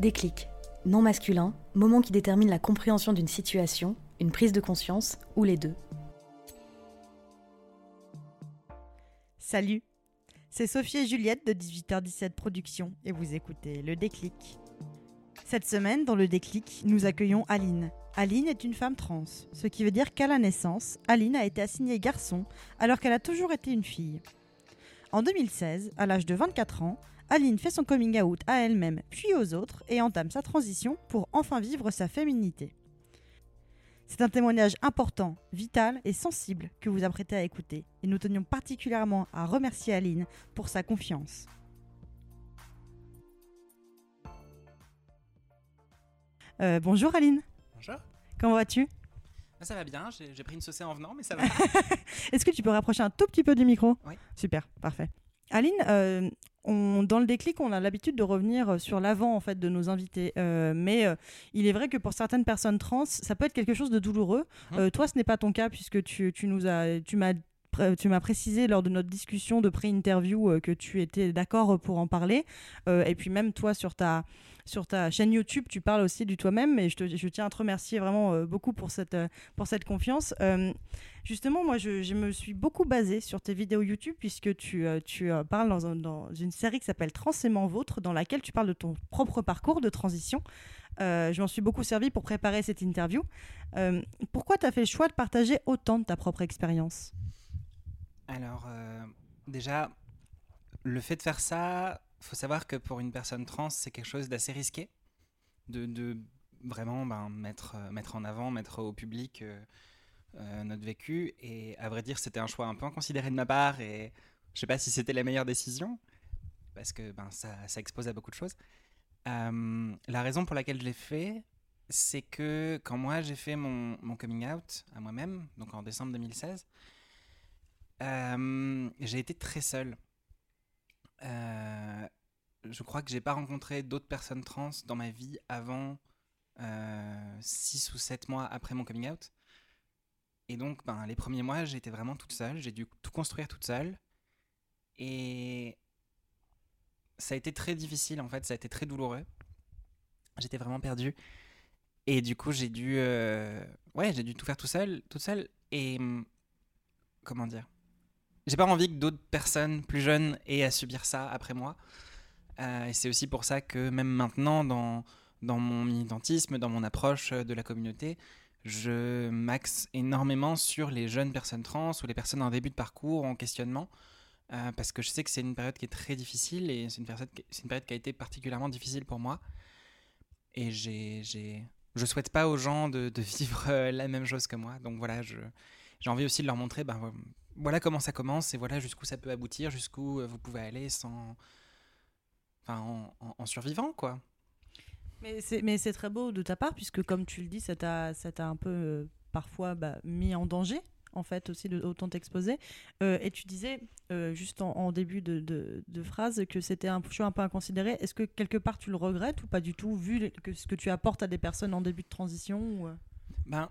Déclic. Non masculin, moment qui détermine la compréhension d'une situation, une prise de conscience ou les deux. Salut, c'est Sophie et Juliette de 18h17 Productions et vous écoutez Le Déclic. Cette semaine, dans Le Déclic, nous accueillons Aline. Aline est une femme trans, ce qui veut dire qu'à la naissance, Aline a été assignée garçon alors qu'elle a toujours été une fille. En 2016, à l'âge de 24 ans, Aline fait son coming out à elle-même puis aux autres et entame sa transition pour enfin vivre sa féminité. C'est un témoignage important, vital et sensible que vous apprêtez à écouter et nous tenions particulièrement à remercier Aline pour sa confiance. Euh, bonjour Aline, Bonjour. comment vas-tu? Ah, ça va bien, j'ai j'ai pris une saucée en venant, mais ça va. Est-ce que tu peux rapprocher un tout petit peu du micro? Oui. Super, parfait. Aline, euh, on, dans le déclic, on a l'habitude de revenir sur l'avant en fait de nos invités, Euh, mais euh, il est vrai que pour certaines personnes trans, ça peut être quelque chose de douloureux. Euh, toi, ce n'est pas ton cas puisque tu, tu nous as, tu m'as tu m'as précisé lors de notre discussion de pré-interview euh, que tu étais d'accord pour en parler. Euh, et puis même toi, sur ta, sur ta chaîne YouTube, tu parles aussi du toi-même. Et je, tiens à te remercier vraiment euh, beaucoup pour cette, pour cette confiance. Justement, moi, je, me suis beaucoup basée sur tes vidéos YouTube puisque tu, tu parles dans, un- dans une série qui s'appelle Transément Vôtre, dans laquelle tu parles de ton propre parcours de transition. Je m'en suis beaucoup servi pour préparer cette interview. Pourquoi tu as fait le choix de partager autant de ta propre expérience? Alors, euh, déjà, le fait de faire ça, faut savoir que pour une personne trans, c'est quelque chose d'assez risqué. De, vraiment ben, mettre, euh, mettre en avant, mettre au public euh, notre vécu. Et à vrai dire, c'était un choix un peu inconsidéré de ma part. Et je sais pas si c'était la meilleure décision, parce que ben, ça, expose à beaucoup de choses. La raison pour laquelle je l'ai fait, c'est que quand moi j'ai fait mon, mon coming out à moi-même, donc en décembre 2016, euh, j'ai été très seul. Euh, je crois que j'ai pas rencontré d'autres personnes trans dans ma vie avant 6 ou 7 mois après mon coming out. Et donc, ben, les premiers mois, j'étais vraiment toute seule. J'ai dû tout construire toute seule. Et ça a été très difficile, en fait. Ça a été très douloureux. J'étais vraiment perdue. Et du coup, j'ai dû, euh, ouais, j'ai dû tout faire tout seul, toute seule. Et hum, comment dire? J'ai pas envie que d'autres personnes plus jeunes aient à subir ça après moi. Euh, et c'est aussi pour ça que même maintenant, dans, dans mon militantisme, dans mon approche de la communauté, je m'axe énormément sur les jeunes personnes trans ou les personnes en début de parcours, en questionnement, euh, parce que je sais que c'est une période qui est très difficile et c'est une, période qui- a été particulièrement difficile pour moi. Et j'ai, je souhaite pas aux gens de, de vivre euh, la même chose que moi. Donc voilà, je, j'ai envie aussi de leur montrer, ben, vo- voilà comment ça commence et voilà jusqu'où ça peut aboutir, jusqu'où euh, vous pouvez aller sans, enfin, en, en- en survivant quoi. Mais c'est, très beau de ta part, puisque comme tu le dis, ça t'a, un peu euh, parfois bah, mis en danger, en fait, aussi de autant t'exposer. Euh, et tu disais, euh, juste en, en début de, de- de phrase, que c'était un choix un peu inconsidéré. Est-ce que quelque part tu le regrettes ou pas du tout, vu que ce que tu apportes à des personnes en début de transition ou, Ben,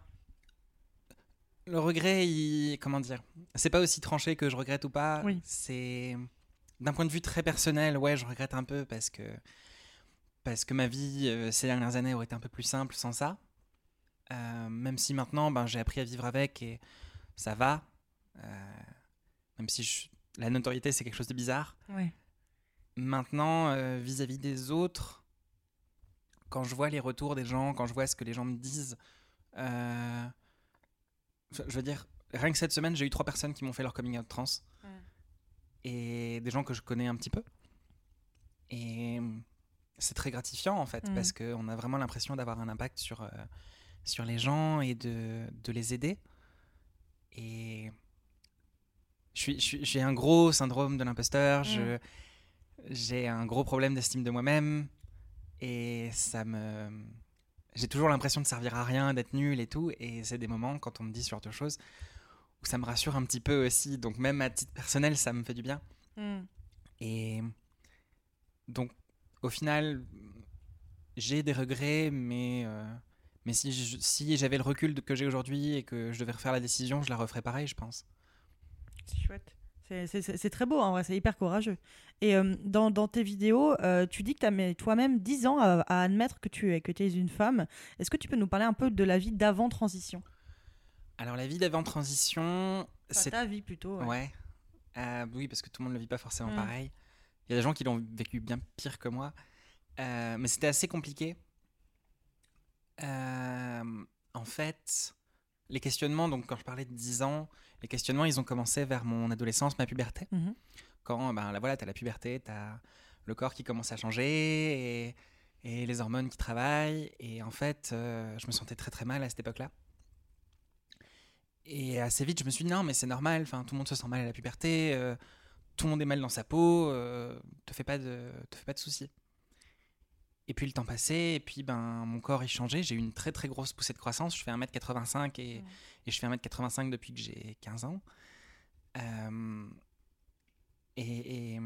le regret, il, comment dire, c'est pas aussi tranché que je regrette ou pas. Oui. C'est d'un point de vue très personnel, ouais, je regrette un peu parce que parce que ma vie euh, ces dernières années aurait été un peu plus simple sans ça. Euh, même si maintenant, ben, j'ai appris à vivre avec et ça va. Euh, même si je- la notoriété c'est quelque chose de bizarre. Ouais. Maintenant, vis-à-vis des autres, quand je vois les retours des gens, quand je vois ce que les gens me disent, je veux dire, rien que cette semaine, j'ai eu trois personnes qui m'ont fait leur coming out trans. Et des gens que je connais un petit peu. Et c'est très gratifiant en fait, Mhm. parce qu'on a vraiment l'impression d'avoir un impact sur, euh, sur les gens et de, de les aider. Et j'ai un gros syndrome de l'imposteur. Mm. je- J'ai un gros problème d'estime de moi-même. Et ça me. J'ai toujours l'impression de servir à rien, d'être nul et tout. Et c'est des moments, quand on me dit ce genre de choses, où ça me rassure un petit peu aussi. Donc, même à titre personnel, ça me fait du bien. Mm. Et donc, au final, j'ai des regrets, mais, euh, mais si, je- si j'avais le recul que j'ai aujourd'hui et que je devais refaire la décision, je la referais pareil, je pense. C'est chouette. C'est- très beau, en vrai, c'est hyper courageux. Et euh, dans, dans tes vidéos, euh, tu dis que tu as mis toi-même 10 ans à, à admettre que tu es, que tu es une femme. Est-ce que tu peux nous parler un peu de la vie d'avant-transition Alors, la vie d'avant transition, Enfin, c'est. ta vie plutôt. ouais. Ouais. Euh, oui, parce que tout le monde ne le vit pas forcément Mm. pareil. Il y a des gens qui l'ont vécu bien pire que moi. Mais c'était assez compliqué. En fait, les questionnements, donc quand je parlais de 10 ans, les questionnements, ils ont commencé vers mon adolescence, ma puberté. Mhm. Quand, ben là, voilà, t'as la puberté, t'as le corps qui commence à changer et, et les hormones qui travaillent. Et en fait, euh, je me sentais très très mal à cette époque-là. Et assez vite, je me suis dit non, mais c'est normal, enfin, tout le monde se sent mal à la puberté, euh, tout le monde est mal dans sa peau, euh, te fais pas de, te fais pas de soucis. Et puis le temps passait, et puis ben, mon corps il changeait, j'ai eu une très très grosse poussée de croissance, je fais 1m85 et, Mm. et je fais 1m85 depuis que j'ai 15 ans. Euh, et, et,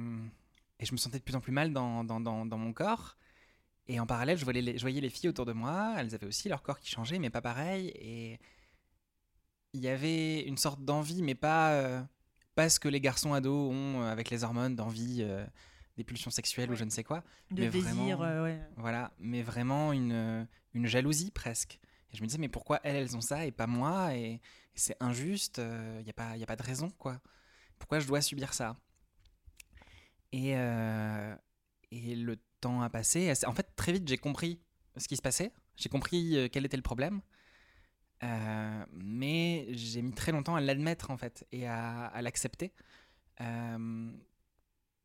et je me sentais de plus en plus mal dans, dans, dans, dans mon corps. Et en parallèle, je voyais, les, je voyais les filles autour de moi, elles avaient aussi leur corps qui changeait, mais pas pareil. Et il y avait une sorte d'envie, mais pas, euh, pas ce que les garçons ados ont euh, avec les hormones, d'envie, euh, des pulsions sexuelles ou je ne sais quoi. De Mais désir, vraiment- euh, ouais. Voilà, mais vraiment une, une jalousie presque. Et je me disais, mais pourquoi elles, elles ont ça et pas moi Et, et c'est injuste, il n'y a, pas- y a pas de raison, quoi. Pourquoi je dois subir ça? Et, euh, et le temps a passé. En fait, très vite, j'ai compris ce qui se passait. J'ai compris euh, quel était le problème. Euh, mais j'ai mis très longtemps à l'admettre, en fait, et à, à l'accepter. Euh,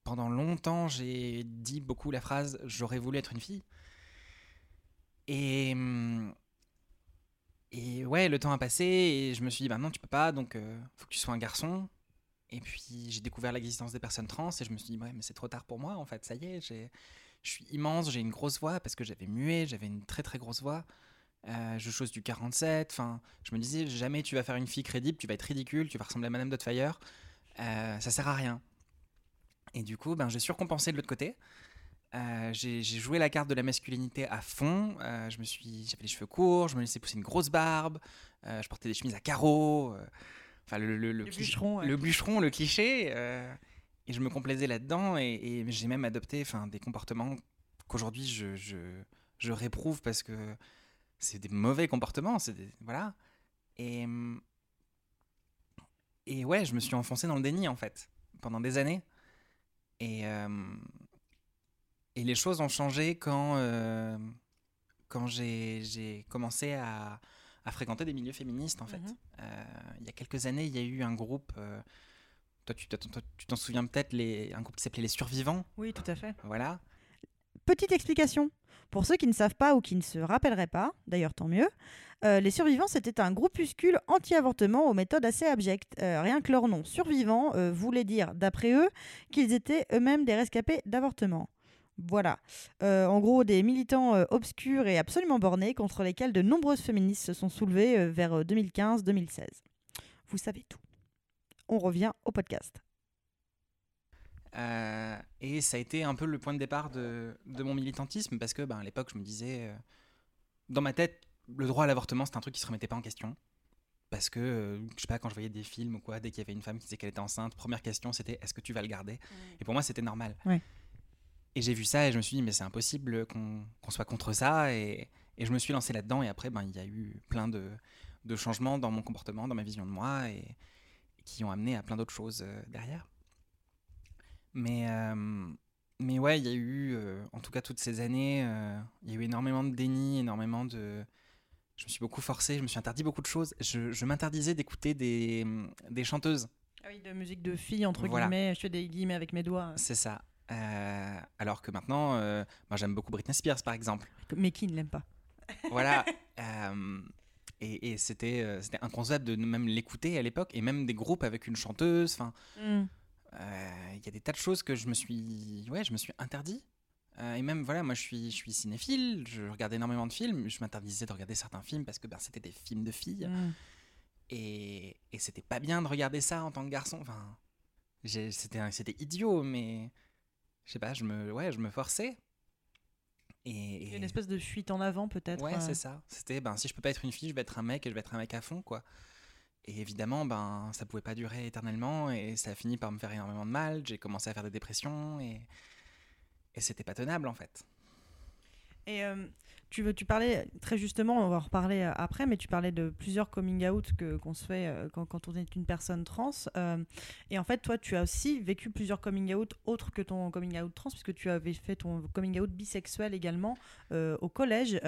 pendant longtemps, j'ai dit beaucoup la phrase J'aurais voulu être une fille. Et, hum, et ouais, le temps a passé et je me suis dit Bah non, tu peux pas, donc euh, faut que tu sois un garçon. Et puis j'ai découvert l'existence des personnes trans et je me suis dit Ouais, mais c'est trop tard pour moi en fait, ça y est, je suis immense, j'ai une grosse voix parce que j'avais muet, j'avais une très très grosse voix. Euh, je chose du 47, enfin, je me disais jamais tu vas faire une fille crédible, tu vas être ridicule, tu vas ressembler à Madame Dotfire, euh, ça sert à rien. Et du coup, ben, j'ai surcompensé de l'autre côté. Euh, j'ai joué la carte de la masculinité à fond. Euh, je me suis, j'avais les cheveux courts, je me laissais pousser une grosse barbe, euh, je portais des chemises à carreaux. Enfin, le, le, le, Le bûcheron, ouais. le bûcheron, le cliché. et je me complaisais là-dedans et, et j'ai même adopté enfin, des comportements qu'aujourd'hui je, je, je réprouve parce que c'est des mauvais comportements. c'est voilà. Et, et ouais, je me suis enfoncé dans le déni en fait, pendant des années. Et, euh, et les choses ont changé quand, euh, quand j'ai commencé à, à fréquenter des milieux féministes en fait. Mhm. Euh, il y a quelques années, il y a eu un groupe, toi tu t'en- toi, tu t'en souviens peut-être, les- un groupe qui s'appelait Les Survivants. Oui, tout à fait. Voilà. Petite explication. Pour ceux qui ne savent pas ou qui ne se rappelleraient pas, d'ailleurs tant mieux, euh, les survivants c'était un groupuscule anti-avortement aux méthodes assez abjectes. Euh, rien que leur nom, survivants, euh, voulait dire, d'après eux, qu'ils étaient eux-mêmes des rescapés d'avortement. Voilà. En gros, des militants obscurs et absolument bornés contre lesquels de nombreuses féministes se sont soulevées vers euh, 2015-2016. Vous savez tout. On revient au podcast. Euh, et ça a été un peu le point de départ de, de mon militantisme parce que ben, à l'époque, je me disais, euh, dans ma tête, le droit à l'avortement, c'était un truc qui se remettait pas en question. Parce que, euh, je sais pas, quand je voyais des films ou quoi, dès qu'il y avait une femme qui disait qu'elle était enceinte, première question c'était est-ce que tu vas le garder? Et pour moi, c'était normal. Ouais. Et j'ai vu ça et je me suis dit, mais c'est impossible qu'on soit contre ça. Et, et je me suis lancé là-dedans. Et après, ben, il y a eu plein de, de changements dans mon comportement, dans ma vision de moi, et, qui ont amené à plein d'autres choses euh, derrière. Mais, euh, mais ouais, il y a eu, euh, en tout cas toutes ces années, euh, il y a eu énormément de déni, énormément de... Je me suis beaucoup forcé, je me suis interdit beaucoup de choses. Je, je m'interdisais d'écouter des, des chanteuses. Ah oui, de musique de fille, entre Voilà. guillemets. Je fais des guillemets avec mes doigts. C'est ça. Euh, alors que maintenant, euh, moi j'aime beaucoup Britney Spears par exemple. Mais qui ne l'aime pas Voilà. Euh, Et, et c'était c'était inconcevable de même l'écouter à l'époque, et même des groupes avec une chanteuse. Enfin, Mm. Euh, il y a des tas de choses que je me suis, ouais, je me suis interdit. Euh, et même, voilà, moi je suis, je suis cinéphile, je regarde énormément de films, je m'interdisais de regarder certains films parce que ben, c'était des films de filles. Mm. Et, et c'était pas bien de regarder ça en tant que garçon. Enfin, c'était idiot, mais je sais pas, je me, ouais, je me forçais. Et, et- une espèce de fuite en avant peut-être. ouais, euh. c'est ça. C'était, ben, si je peux pas être une fille, je vais être un mec et je vais être un mec à fond, quoi. Et évidemment, ben, ça pouvait pas durer éternellement et ça a fini par me faire énormément de mal. J'ai commencé à faire des dépressions et, et c'était pas tenable en fait. Et euh, tu veux, tu parlais très justement, on va en reparler euh, après, mais tu parlais de plusieurs coming out que qu'on se fait euh, quand, on est une personne trans. euh, et en fait, toi, tu as aussi vécu plusieurs coming out autres que ton coming out trans, puisque tu avais fait ton coming out bisexuel également au collège.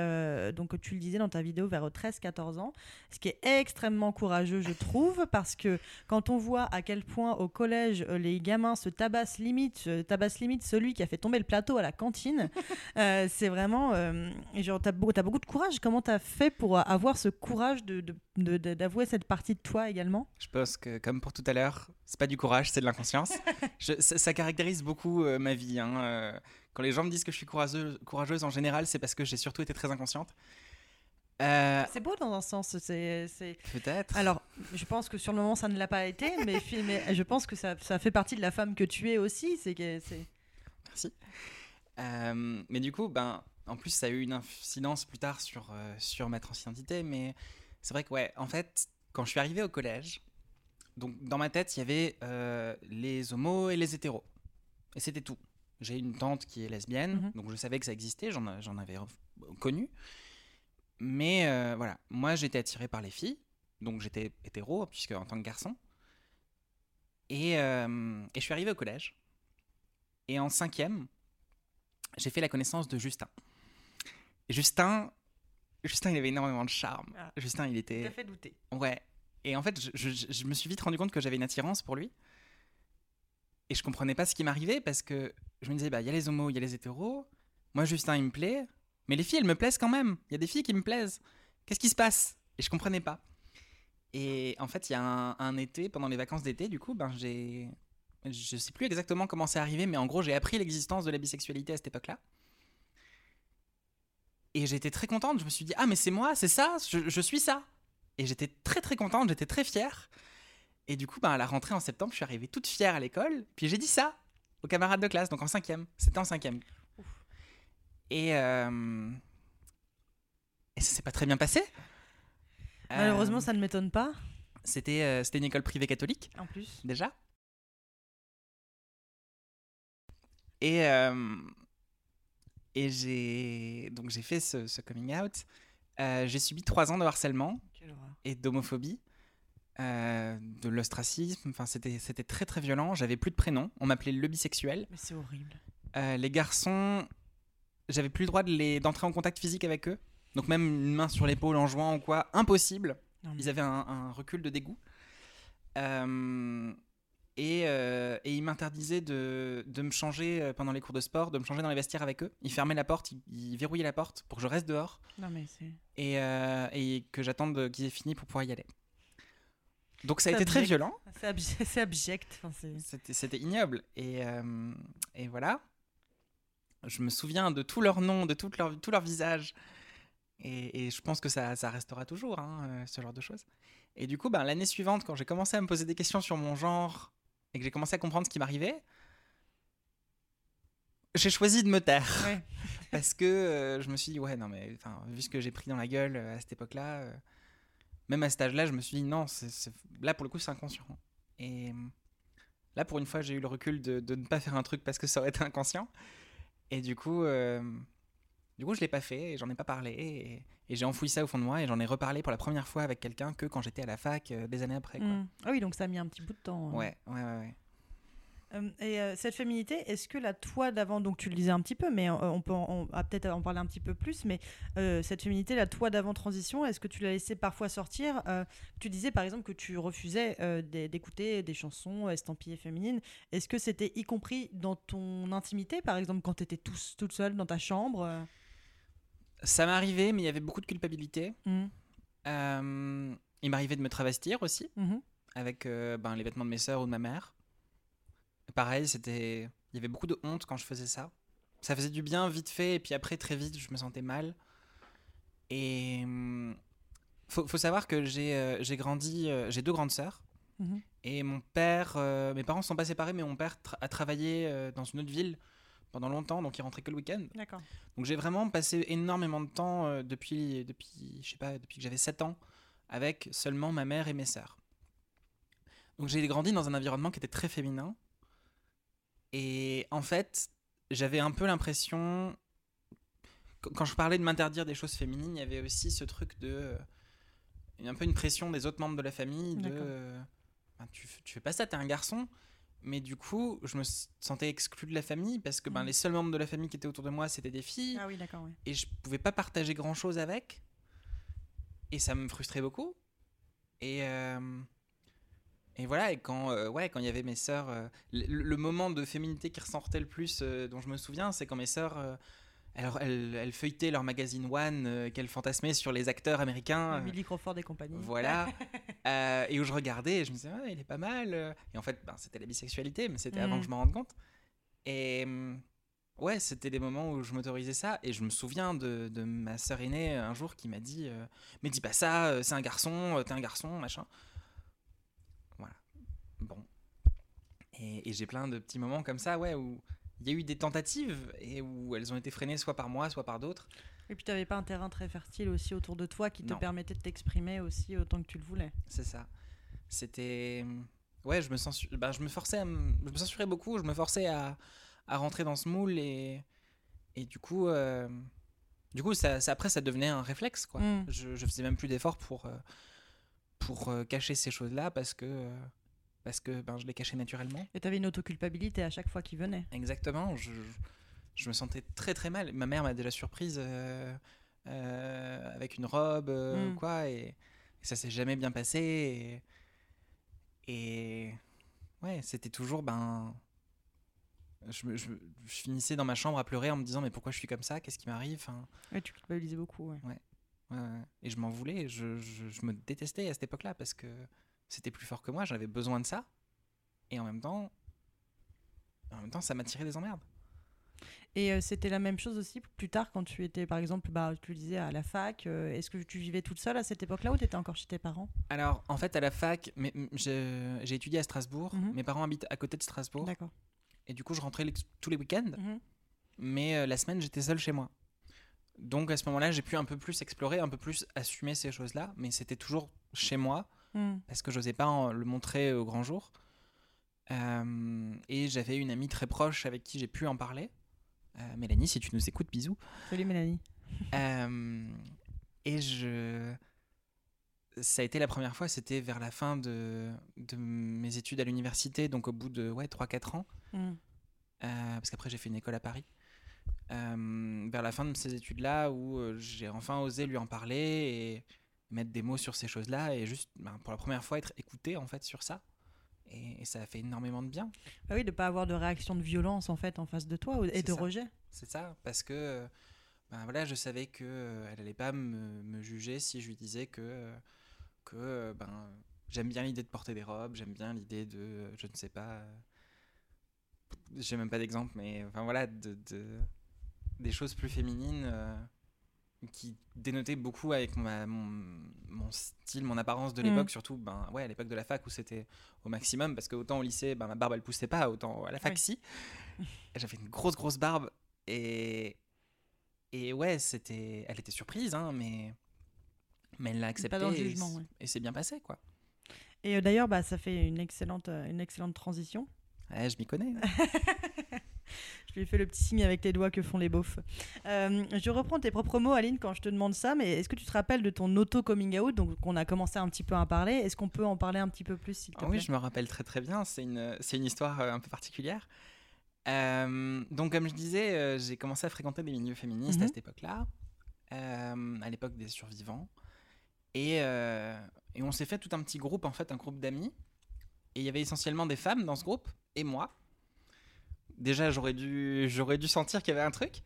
donc, tu le disais dans ta vidéo vers 13-14 ans, ce qui est extrêmement courageux, je trouve, parce que quand on voit à quel point au collège les gamins se tabassent limite, euh, tabassent limite celui qui a fait tomber le plateau à la cantine, c'est vraiment. Genre, t'as beau- t'as beaucoup de courage. Comment t'as fait pour euh, avoir ce courage de, de- de- de- d'avouer cette partie de toi également? Je pense que, comme pour tout à l'heure, c'est pas du courage, c'est de l'inconscience. Ça, ça caractérise beaucoup euh, ma vie. hein, euh, quand les gens me disent que je suis courageuse, courageuse en général, c'est parce que j'ai surtout été très inconsciente. Euh, C'est beau dans un sens. C'est, Peut-être. Alors, je pense que sur le moment, ça ne l'a pas été, mais, je pense que ça, ça fait partie de la femme que tu es aussi. C'est que c'est. Merci. Euh, mais du coup, ben, en plus, ça a eu une incidence plus tard sur, euh, sur ma transidentité. Mais c'est vrai que, ouais, en fait, quand je suis arrivé au collège, donc dans ma tête, il y avait euh, les homos et les hétéros. Et c'était tout. J'ai une tante qui est lesbienne, Mhm. donc je savais que ça existait, j'en avais connu. Mais euh, voilà, moi j'étais attiré par les filles, donc j'étais hétéro, puisque en tant que garçon. Et, et je suis arrivé au collège. Et en cinquième, j'ai fait la connaissance de Justin. Et Justin, Justin, il avait énormément de charme. Ah. Justin, il était. fait douter. Ouais. Et en fait, je, je- je me suis vite rendu compte que j'avais une attirance pour lui. Et je comprenais pas ce qui m'arrivait parce que je me disais, bah, il y a les homos, il y a les hétéros. Moi, Justin, il me plaît. Mais les filles, elles me plaisent quand même. Il y a des filles qui me plaisent. Qu'est-ce qui se passe? Et je comprenais pas. Et en fait, il y a un, un été, pendant les vacances d'été, du coup, ben, j'ai. Je sais plus exactement comment c'est arrivé, mais en gros, j'ai appris l'existence de la bisexualité à cette époque-là. Et j'étais très contente. Je me suis dit, ah, mais c'est moi, c'est ça, je, je suis ça. Et j'étais très très contente, j'étais très fière. Et du coup, ben, à la rentrée en septembre, je suis arrivée toute fière à l'école. Puis j'ai dit ça aux camarades de classe, donc en cinquième. C'était en cinquième. Et, euh, et ça s'est pas très bien passé. Malheureusement, Euh, ça ne m'étonne pas. C'était euh, une école privée catholique En plus. déjà. Et, euh, et j'ai donc j'ai fait ce, ce coming out. Euh, j'ai subi trois ans de harcèlement et d'homophobie, euh, de l'ostracisme. Enfin, c'était c'était très très violent. J'avais plus de prénom. On m'appelait le bisexuel. Mais c'est horrible. Euh, les garçons, j'avais plus le droit de les d'entrer en contact physique avec eux. Donc même une main sur l'épaule en jouant ou quoi, impossible. Non, mais- Ils avaient un, un recul de dégoût. Et, euh, et ils m'interdisaient de, de me changer euh, pendant les cours de sport, de me changer dans les vestiaires avec eux. Ils fermaient la porte, ils, ils verrouillaient la porte pour que je reste dehors Non, mais c'est. et, euh, et que j'attende qu'ils aient fini pour pouvoir y aller. Donc ça a été très violent. C'est abject. c'est abject. Enfin, C'était, ignoble. Et, euh, et voilà. Je me souviens de tous leurs noms, de tout leur, tout leur visage. Et, et je pense que ça, ça restera toujours, hein, ce genre de choses. Et du coup, ben, l'année suivante, quand j'ai commencé à me poser des questions sur mon genre et que j'ai commencé à comprendre ce qui m'arrivait, j'ai choisi de me taire. Ouais. Parce que euh, je me suis dit, ouais, non, mais vu ce que j'ai pris dans la gueule euh, à cette époque-là, euh, même à cet âge-là, je me suis dit, non, là, pour le coup, c'est inconscient. Et là, pour une fois, j'ai eu le recul de, de ne pas faire un truc parce que ça aurait été inconscient. Et du coup, du coup je l'ai pas fait et j'en ai pas parlé. Et, et j'ai enfoui ça au fond de moi et j'en ai reparlé pour la première fois avec quelqu'un que quand j'étais à la fac euh, des années après. Quoi. Mm. Ah oui, donc ça a mis un petit bout de temps. hein. Ouais, ouais, ouais. ouais. Euh, et euh, cette féminité, est-ce que la toi d'avant, donc tu le disais un petit peu, mais euh, on peut en- on va peut-être en parler un petit peu plus, mais cette féminité, la toi d'avant transition, est-ce que tu l'as laissé parfois sortir Tu disais par exemple que tu refusais d'é- d'écouter des chansons estampillées féminines. Est-ce que c'était y compris dans ton intimité, par exemple quand tu étais tous, toute seule dans ta chambre Ça m'est arrivé, mais il y avait beaucoup de culpabilité. Mm. Euh, il m'arrivait de me travestir aussi, Mhm. avec euh, ben, les vêtements de mes sœurs ou de ma mère. Pareil, c'était. Il y avait beaucoup de honte quand je faisais ça. Ça faisait du bien vite fait, et puis après, très vite, je me sentais mal. Et. hum, Faut, faut savoir que j'ai euh, j'ai grandi. j'ai deux grandes sœurs. Mhm. Et mon père. mes parents sont pas séparés, mais mon père tra- a travaillé dans une autre ville pendant longtemps, donc il rentrait que le week-end. D'accord. Donc j'ai vraiment passé énormément de temps euh, depuis, depuis, je sais pas, depuis que j'avais 7 ans avec seulement ma mère et mes sœurs. Donc j'ai grandi dans un environnement qui était très féminin. Et en fait, j'avais un peu l'impression, qu- quand je parlais de m'interdire des choses féminines, il y avait aussi ce truc de... euh, un peu une pression des autres membres de la famille de... Euh, Ben, tu, tu fais pas ça, t'es un garçon. Mais du coup, je me sentais exclu de la famille parce que ben, Mhm. les seuls membres de la famille qui étaient autour de moi, c'était des filles Ah oui, d'accord. ouais. et je pouvais pas partager grand chose avec et ça me frustrait beaucoup et euh, et voilà et quand euh, ouais quand il y avait mes sœurs euh, le, le moment de féminité qui ressortait le plus dont je me souviens c'est quand mes sœurs alors elles, elles feuilletaient leur magazine One euh, qu'elles fantasmaient sur les acteurs américains euh, Billy Crawford et compagnie. voilà. Euh, et où je regardais et je me disais, ouais, il est pas mal. euh. Et en fait, ben, c'était la bisexualité, mais c'était avant Mm. que je m'en rende compte. Et hum, ouais, c'était des moments où je m'autorisais ça. Et je me souviens de, de ma sœur aînée un jour qui m'a dit, euh, mais dis pas ça, euh, c'est un garçon, euh, t'es un garçon, machin. Voilà. Bon. Et, et j'ai plein de petits moments comme ça, ouais, où il y a eu des tentatives et où elles ont été freinées soit par moi, soit par d'autres. Et puis tu n'avais pas un terrain très fertile aussi autour de toi qui te Non. permettait de t'exprimer aussi autant que tu le voulais. C'est ça. C'était. Ouais, je me, censu... bah, je me forçais à. Je me censurais beaucoup, je me forçais à, à rentrer dans ce moule et. Et du coup. euh, Du coup, ça, ça- après, ça devenait un réflexe, quoi. Mm. Je, je faisais même plus d'efforts pour. euh, Pour euh, cacher ces choses-là parce que. Parce que ben, je les cachais naturellement. Et tu avais une autoculpabilité à chaque fois qu'il venait. Exactement. Je, je me sentais très très mal. Ma mère m'a déjà surprise euh, euh, avec une robe, euh, Mm. quoi, et, et ça s'est jamais bien passé. Et, et ouais, c'était toujours ben. Je, je, je finissais dans ma chambre à pleurer en me disant mais pourquoi je suis comme ça? Qu'est-ce qui m'arrive? Enfin, Ouais, tu culpabilisais beaucoup. Ouais. ouais, ouais. Et je m'en voulais. Je- je me détestais à cette époque-là parce que c'était plus fort que moi. J'avais besoin de ça. Et en même temps, en même temps, ça m'a tiré des emmerdes. Et euh, c'était la même chose aussi plus tard quand tu étais, par exemple, bah, tu le disais à la fac. euh, Est-ce que tu vivais toute seule à cette époque-là ou tu étais encore chez tes parents? Alors, en fait, à la fac, j'ai étudié à Strasbourg. Mhm. Mes parents habitent à côté de Strasbourg. D'accord. Et du coup, je rentrais les- tous les week-ends. Mhm. Mais euh, la semaine, j'étais seul chez moi. Donc, à ce moment-là, j'ai pu un peu plus explorer, un peu plus assumer ces choses-là. Mais c'était toujours chez moi Mm. parce que j'osais pas en- le montrer au grand jour. Euh, et j'avais une amie très proche avec qui j'ai pu en parler. Euh, Mélanie, si tu nous écoutes, bisous. Salut Mélanie. Euh, et je. Ça a été la première fois, c'était vers la fin de, de mes études à l'université, donc au bout de ouais, 3-4 ans, Mm. euh, parce qu'après j'ai fait une école à Paris. Euh, vers la fin de ces études-là, où euh, j'ai enfin osé lui en parler et mettre des mots sur ces choses-là, et juste ben, pour la première fois être écouté en fait sur ça. Et, et ça a fait énormément de bien. Bah oui, de pas avoir de réaction de violence en fait en face de toi et de ça. rejet. C'est ça, parce que ben voilà, je savais que euh, elle allait pas me, me juger si je lui disais que euh, que euh, ben j'aime bien l'idée de porter des robes, j'aime bien l'idée de je ne sais pas, j'ai même pas d'exemple, mais enfin voilà, de, de- des choses plus féminines euh, qui dénotaient beaucoup avec ma- mon, mon style, mon apparence de Mm. l'époque, surtout ben ouais à l'époque de la fac où c'était au maximum, parce que autant au lycée, ben ma barbe elle poussait pas, autant à la fac Oui. si. J'avais une grosse grosse barbe et et ouais c'était elle était surprise hein mais mais elle l'a accepté dans le et jugement, c- ouais. et c'est bien passé quoi Et euh, d'ailleurs, bah, ça fait une excellente, euh, une excellente transition. ouais je m'y connais Je lui ai fait le petit signe avec les doigts que font les beaufs. Euh, je reprends tes propres mots, Aline, quand je te demande ça, mais est-ce que tu te rappelles de ton auto-coming out Donc, on a commencé un petit peu à en parler? Est-ce qu'on peut en parler un petit peu plus, s'il te Ah plaît? oui je me rappelle très très bien c'est une c'est une histoire euh, un peu particulière Euh, donc comme je disais j'ai commencé à fréquenter des milieux féministes Mhm. à cette époque là à l'époque des survivants et et on s'est fait tout un petit groupe en fait un groupe d'amis et il y avait essentiellement des femmes dans ce groupe et moi déjà j'aurais dû j'aurais dû sentir qu'il y avait un truc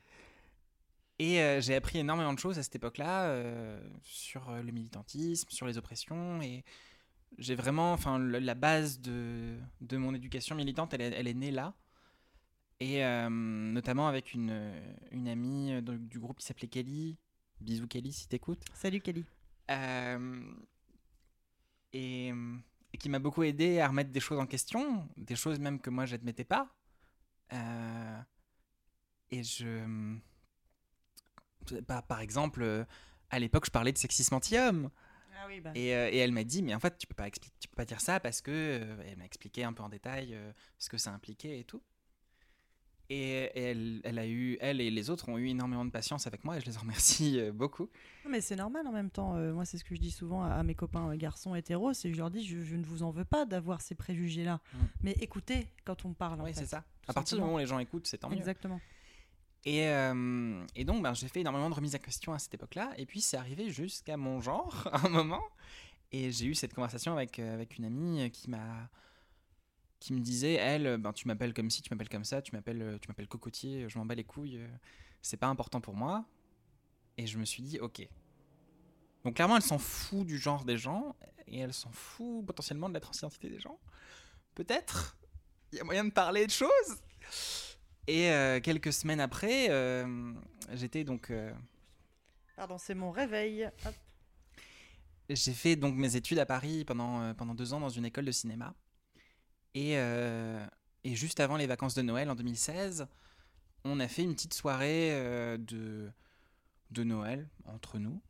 Et euh, j'ai appris énormément de choses à cette époque-là euh, sur euh, le militantisme, sur les oppressions. Et j'ai vraiment, enfin, la base de, de mon éducation militante, elle, est- elle est née là. Et euh, notamment avec une, une amie du groupe qui s'appelait Kelly. Bisous Kelly si t'écoutes. Salut Kelly. Et, et qui m'a beaucoup aidé à remettre des choses en question, des choses même que moi j'admettais pas. Euh, et je. Par, par exemple, euh, à l'époque, je parlais de sexisme anti-homme. Ah oui, bah. Et, euh, et elle m'a dit, mais en fait, tu peux pas, tu peux pas dire ça parce que. elle m'a expliqué un peu en détail ce que ça impliquait et tout. Et, elle, elle a eu, elle et les autres ont eu énormément de patience avec moi et je les en remercie euh, beaucoup. Non, Mais c'est normal en même temps. Euh, moi, c'est ce que je dis souvent à, à mes copains euh, garçons hétéros. C'est je leur dis, je, je ne vous en veux pas d'avoir ces préjugés-là. Mm. Mais écoutez quand on parle. Oui, c'est ça. tout À partir du moment où les gens écoutent, c'est tant mieux. Exactement. Et, euh, et donc, ben, j'ai fait énormément de remises à question à cette époque-là. Et puis, c'est arrivé jusqu'à mon genre, à un moment. Et j'ai eu cette conversation avec, euh, avec une amie qui m'a qui me disait, elle, ben, tu m'appelles comme ci, tu m'appelles comme ça, tu m'appelles euh, tu m'appelles cocotier, je m'en bats les couilles, euh, c'est pas important pour moi. Et je me suis dit, ok. Donc, clairement, elle s'en fout du genre des gens, et elle s'en fout potentiellement de la transidentité des gens. Peut-être, il y a moyen de parler de choses. Et euh, quelques semaines après, euh, j'étais donc, euh, Pardon, c'est mon réveil. J'ai fait donc mes études à Paris pendant pendant deux ans dans une école de cinéma. Et euh, et juste avant les vacances de Noël en 2016, on a fait une petite soirée euh, de de Noël entre nous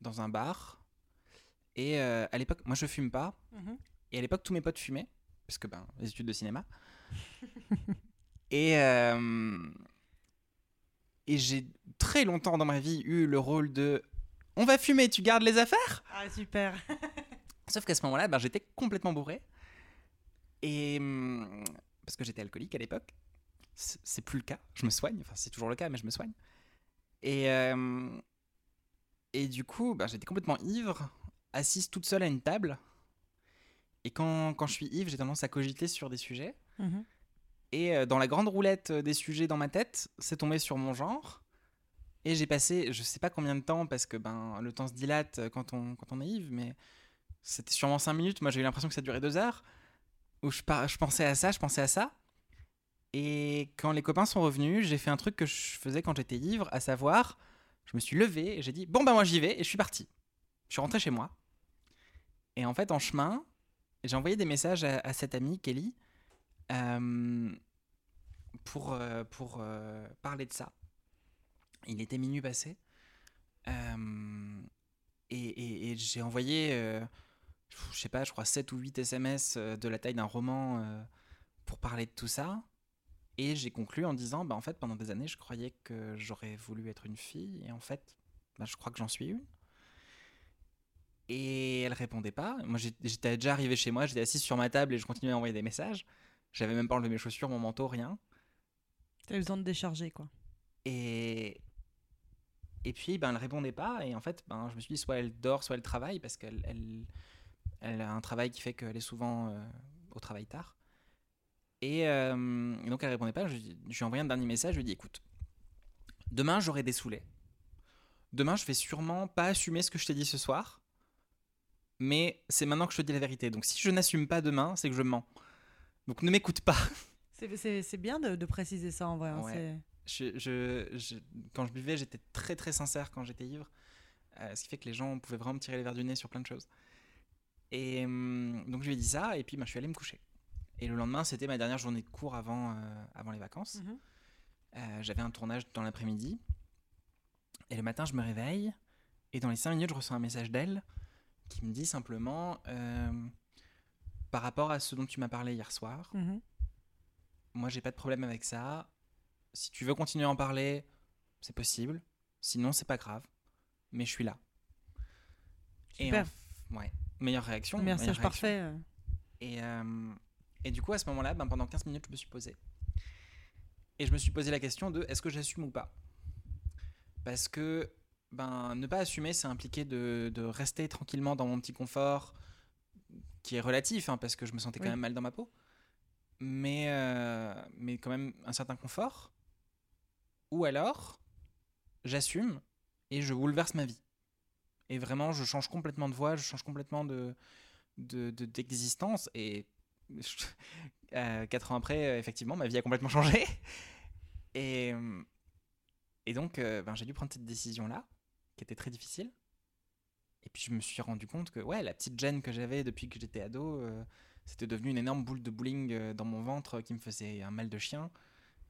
dans un bar. Et euh, à l'époque, moi je fume pas. Mhm. Et à l'époque, tous mes potes fumaient, parce que ben, les études de cinéma. et et j'ai très longtemps dans ma vie eu le rôle de on va fumer, tu gardes les affaires? Ah, super. Sauf qu'à ce moment-là, ben, j'étais complètement bourré. Et hum, parce que j'étais alcoolique à l'époque. C'est plus le cas. Je me soigne. Enfin, c'est toujours le cas, mais je me soigne. Et, euh, et du coup, ben, j'étais complètement ivre, assise toute seule à une table. Et quand, quand je suis ivre, j'ai tendance à cogiter sur des sujets. Mhm. Et euh, dans la grande roulette euh, des sujets dans ma tête, c'est tombé sur mon genre. Et j'ai passé, je sais pas combien de temps, parce que ben, le temps se dilate quand on, quand on est ivre, mais c'était sûrement 5 minutes. Moi, j'ai eu l'impression que ça durait 2 heures. Où je, pensais à ça, je pensais à ça. Et quand les copains sont revenus, j'ai fait un truc que je faisais quand j'étais ivre, à savoir, je me suis levé et j'ai dit Bon, ben moi j'y vais, et je suis parti. Je suis rentré chez moi. Et en fait, en chemin, j'ai envoyé des messages à, cette amie, Kelly, euh, pour, euh, pour euh, parler de ça. Il était minuit passé. Et j'ai envoyé, je sais pas, je crois 7 ou 8 SMS euh, de la taille d'un roman euh, pour parler de tout ça. Et j'ai conclu en disant, bah en fait, pendant des années, je croyais que j'aurais voulu être une fille. Et en fait, bah, je crois que j'en suis une. Et elle répondait pas. Moi, j'étais déjà arrivé chez moi, j'étais assise sur ma table et je continuais à envoyer des messages. J'avais même pas enlevé mes chaussures, mon manteau, rien. T'as besoin de décharger, quoi. Et, et puis, ben, elle répondait pas. Et en fait, ben, je me suis dit, soit elle dort, soit elle travaille, parce qu'elle elle, elle a un travail qui fait qu'elle est souvent euh, au travail tard. Et, euh, et donc, elle répondait pas. Je, lui- je lui ai envoyé un dernier message. Je lui ai dit, écoute, demain, j'aurai des saoulés. Demain, je vais sûrement pas assumer ce que je t'ai dit ce soir. Mais c'est maintenant que je te dis la vérité. Donc, si je n'assume pas demain, c'est que je mens. Donc, ne m'écoute pas. C'est- bien de, de préciser ça en vrai. hein, Ouais. c'est- je, je- je- quand je buvais, j'étais très très sincère quand j'étais ivre. Euh, ce qui fait que les gens pouvaient vraiment me tirer les verres du nez sur plein de choses. Et hum, donc je lui ai dit ça, et puis ben, je suis allé me coucher. Et le lendemain, c'était ma dernière journée de cours avant, euh, avant les vacances. Mhm. Euh, J'avais un tournage dans l'après-midi. Et le matin, je me réveille. Et dans les 5 minutes, je reçois un message d'elle qui me dit simplement euh, Par rapport à ce dont tu m'as parlé hier soir, Mhm. moi, j'ai pas de problème avec ça. Si tu veux continuer à en parler, c'est possible. Sinon, c'est pas grave. Mais je suis là. Et Super. en f- ouais. Meilleure réaction. Réaction. parfait. euh. Et, euh, et du coup, à ce moment-là, ben, pendant 15 minutes, je me suis posé. Et je me suis posé la question de est-ce que j'assume ou pas? Parce que ben, ne pas assumer, c'est impliquer de, de rester tranquillement dans mon petit confort, qui est relatif, hein, parce que je me sentais quand Oui. même mal dans ma peau, mais, euh, mais quand même un certain confort. Ou alors j'assume et je bouleverse ma vie. Et vraiment, je change complètement de voix, je change complètement de de- de- d'existence. et euh, quatre ans après, euh, effectivement, ma vie a complètement changé. Et, euh, et donc, ben, j'ai dû prendre cette décision-là, qui était très difficile. Et puis, je me suis rendu compte que ouais, la petite gêne que j'avais depuis que j'étais ado, c'était devenu une énorme boule de bowling dans mon ventre qui me faisait un mal de chien.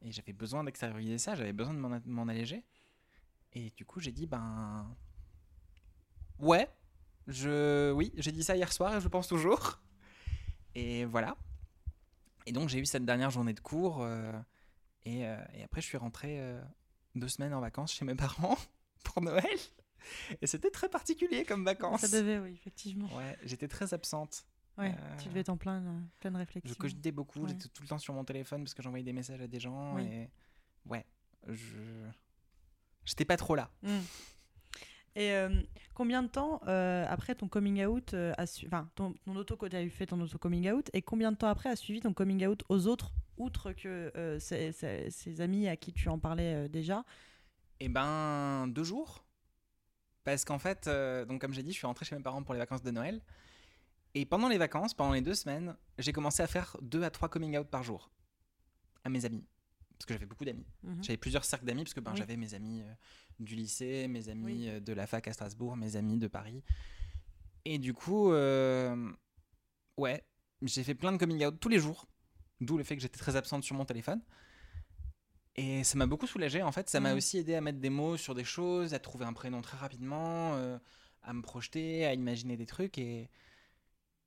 Et j'avais besoin d'extérioriser ça, j'avais besoin de m'en alléger. Et du coup, j'ai dit, ben. Ouais, je. Oui, j'ai dit ça hier soir et je le pense toujours. Et voilà. Et donc, j'ai eu cette dernière journée de cours. euh, et, euh, et après, je suis rentré euh, deux semaines en vacances chez mes parents pour Noël. Et c'était très particulier comme vacances. Ça devait, oui, effectivement. Ouais, j'étais très absente. Ouais, Euh, tu devais être en plein, euh, pleine réflexion. Je cogitais beaucoup, Ouais. j'étais tout le temps sur mon téléphone parce que j'envoyais des messages à des gens. Oui. Et ouais, je. J'étais pas trop là. Mm. Et euh, combien de temps euh, après ton coming out, euh, a su- enfin ton, ton auto, tu as eu fait ton auto coming out, et combien de temps après a suivi ton coming out aux autres, outre que ces, ces- ces amis à qui tu en parlais déjà? Et ben, deux jours. Parce qu'en fait, donc comme j'ai dit, je suis rentré chez mes parents pour les vacances de Noël. Et pendant les vacances, pendant les deux semaines, j'ai commencé à faire deux à trois coming out par jour à mes amis. Parce que j'avais beaucoup d'amis. Mhm. J'avais plusieurs cercles d'amis, parce que ben, Oui. j'avais mes amis du lycée, mes amis Oui. euh, de la fac à Strasbourg, mes amis de Paris. Et du coup, euh, ouais, j'ai fait plein de coming out tous les jours. D'où le fait que j'étais très absente sur mon téléphone. Et ça m'a beaucoup soulagé en fait. Ça m'a Mhm. aussi aidé à mettre des mots sur des choses, à trouver un prénom très rapidement, euh, à me projeter, à imaginer des trucs. Et,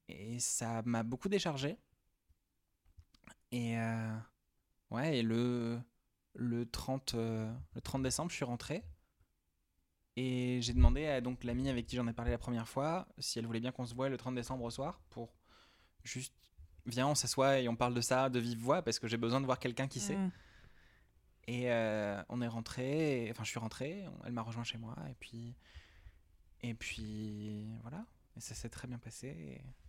et ça m'a beaucoup déchargé. Et euh, ouais, et le, le, 30, euh, le 30 décembre, je suis rentré. Et j'ai demandé à donc l'amie avec qui j'en ai parlé la première fois si elle voulait bien qu'on se voie le 30 décembre au soir pour juste viens on s'assoit et on parle de ça de vive voix parce que j'ai besoin de voir quelqu'un qui sait. Mm. Et euh, on est rentré, enfin je suis rentré, elle m'a rejoint chez moi et puis et puis voilà, et ça s'est très bien passé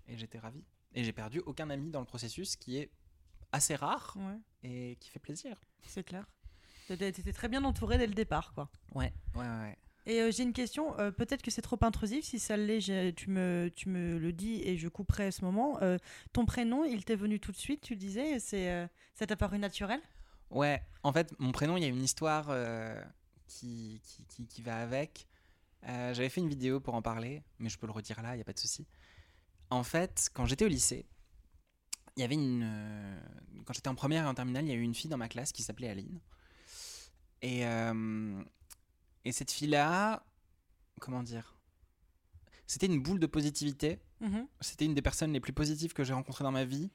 et, et j'étais ravi. Et j'ai perdu aucun ami dans le processus, qui est assez rare Ouais, et qui fait plaisir. c'est clair. T'étais très bien entouré dès le départ, quoi. Ouais, ouais, ouais. Et euh, j'ai une question, euh, peut-être que c'est trop intrusif, si ça l'est, tu me, tu me le dis et je couperai à ce moment. Euh, ton prénom, il t'est venu tout de suite, tu le disais, c'est, ça t'a paru naturel? Ouais, en fait, mon prénom, il y a une histoire qui, qui, qui, va avec. J'avais fait une vidéo pour en parler, mais je peux le redire là, il n'y a pas de souci. En fait, quand j'étais au lycée, il y avait une. quand j'étais en première et en terminale, il y a eu une fille dans ma classe qui s'appelait Aline. Et, et cette fille-là, comment dire C'était une boule de positivité. Mhm. C'était une des personnes les plus positives que j'ai rencontrées dans ma vie.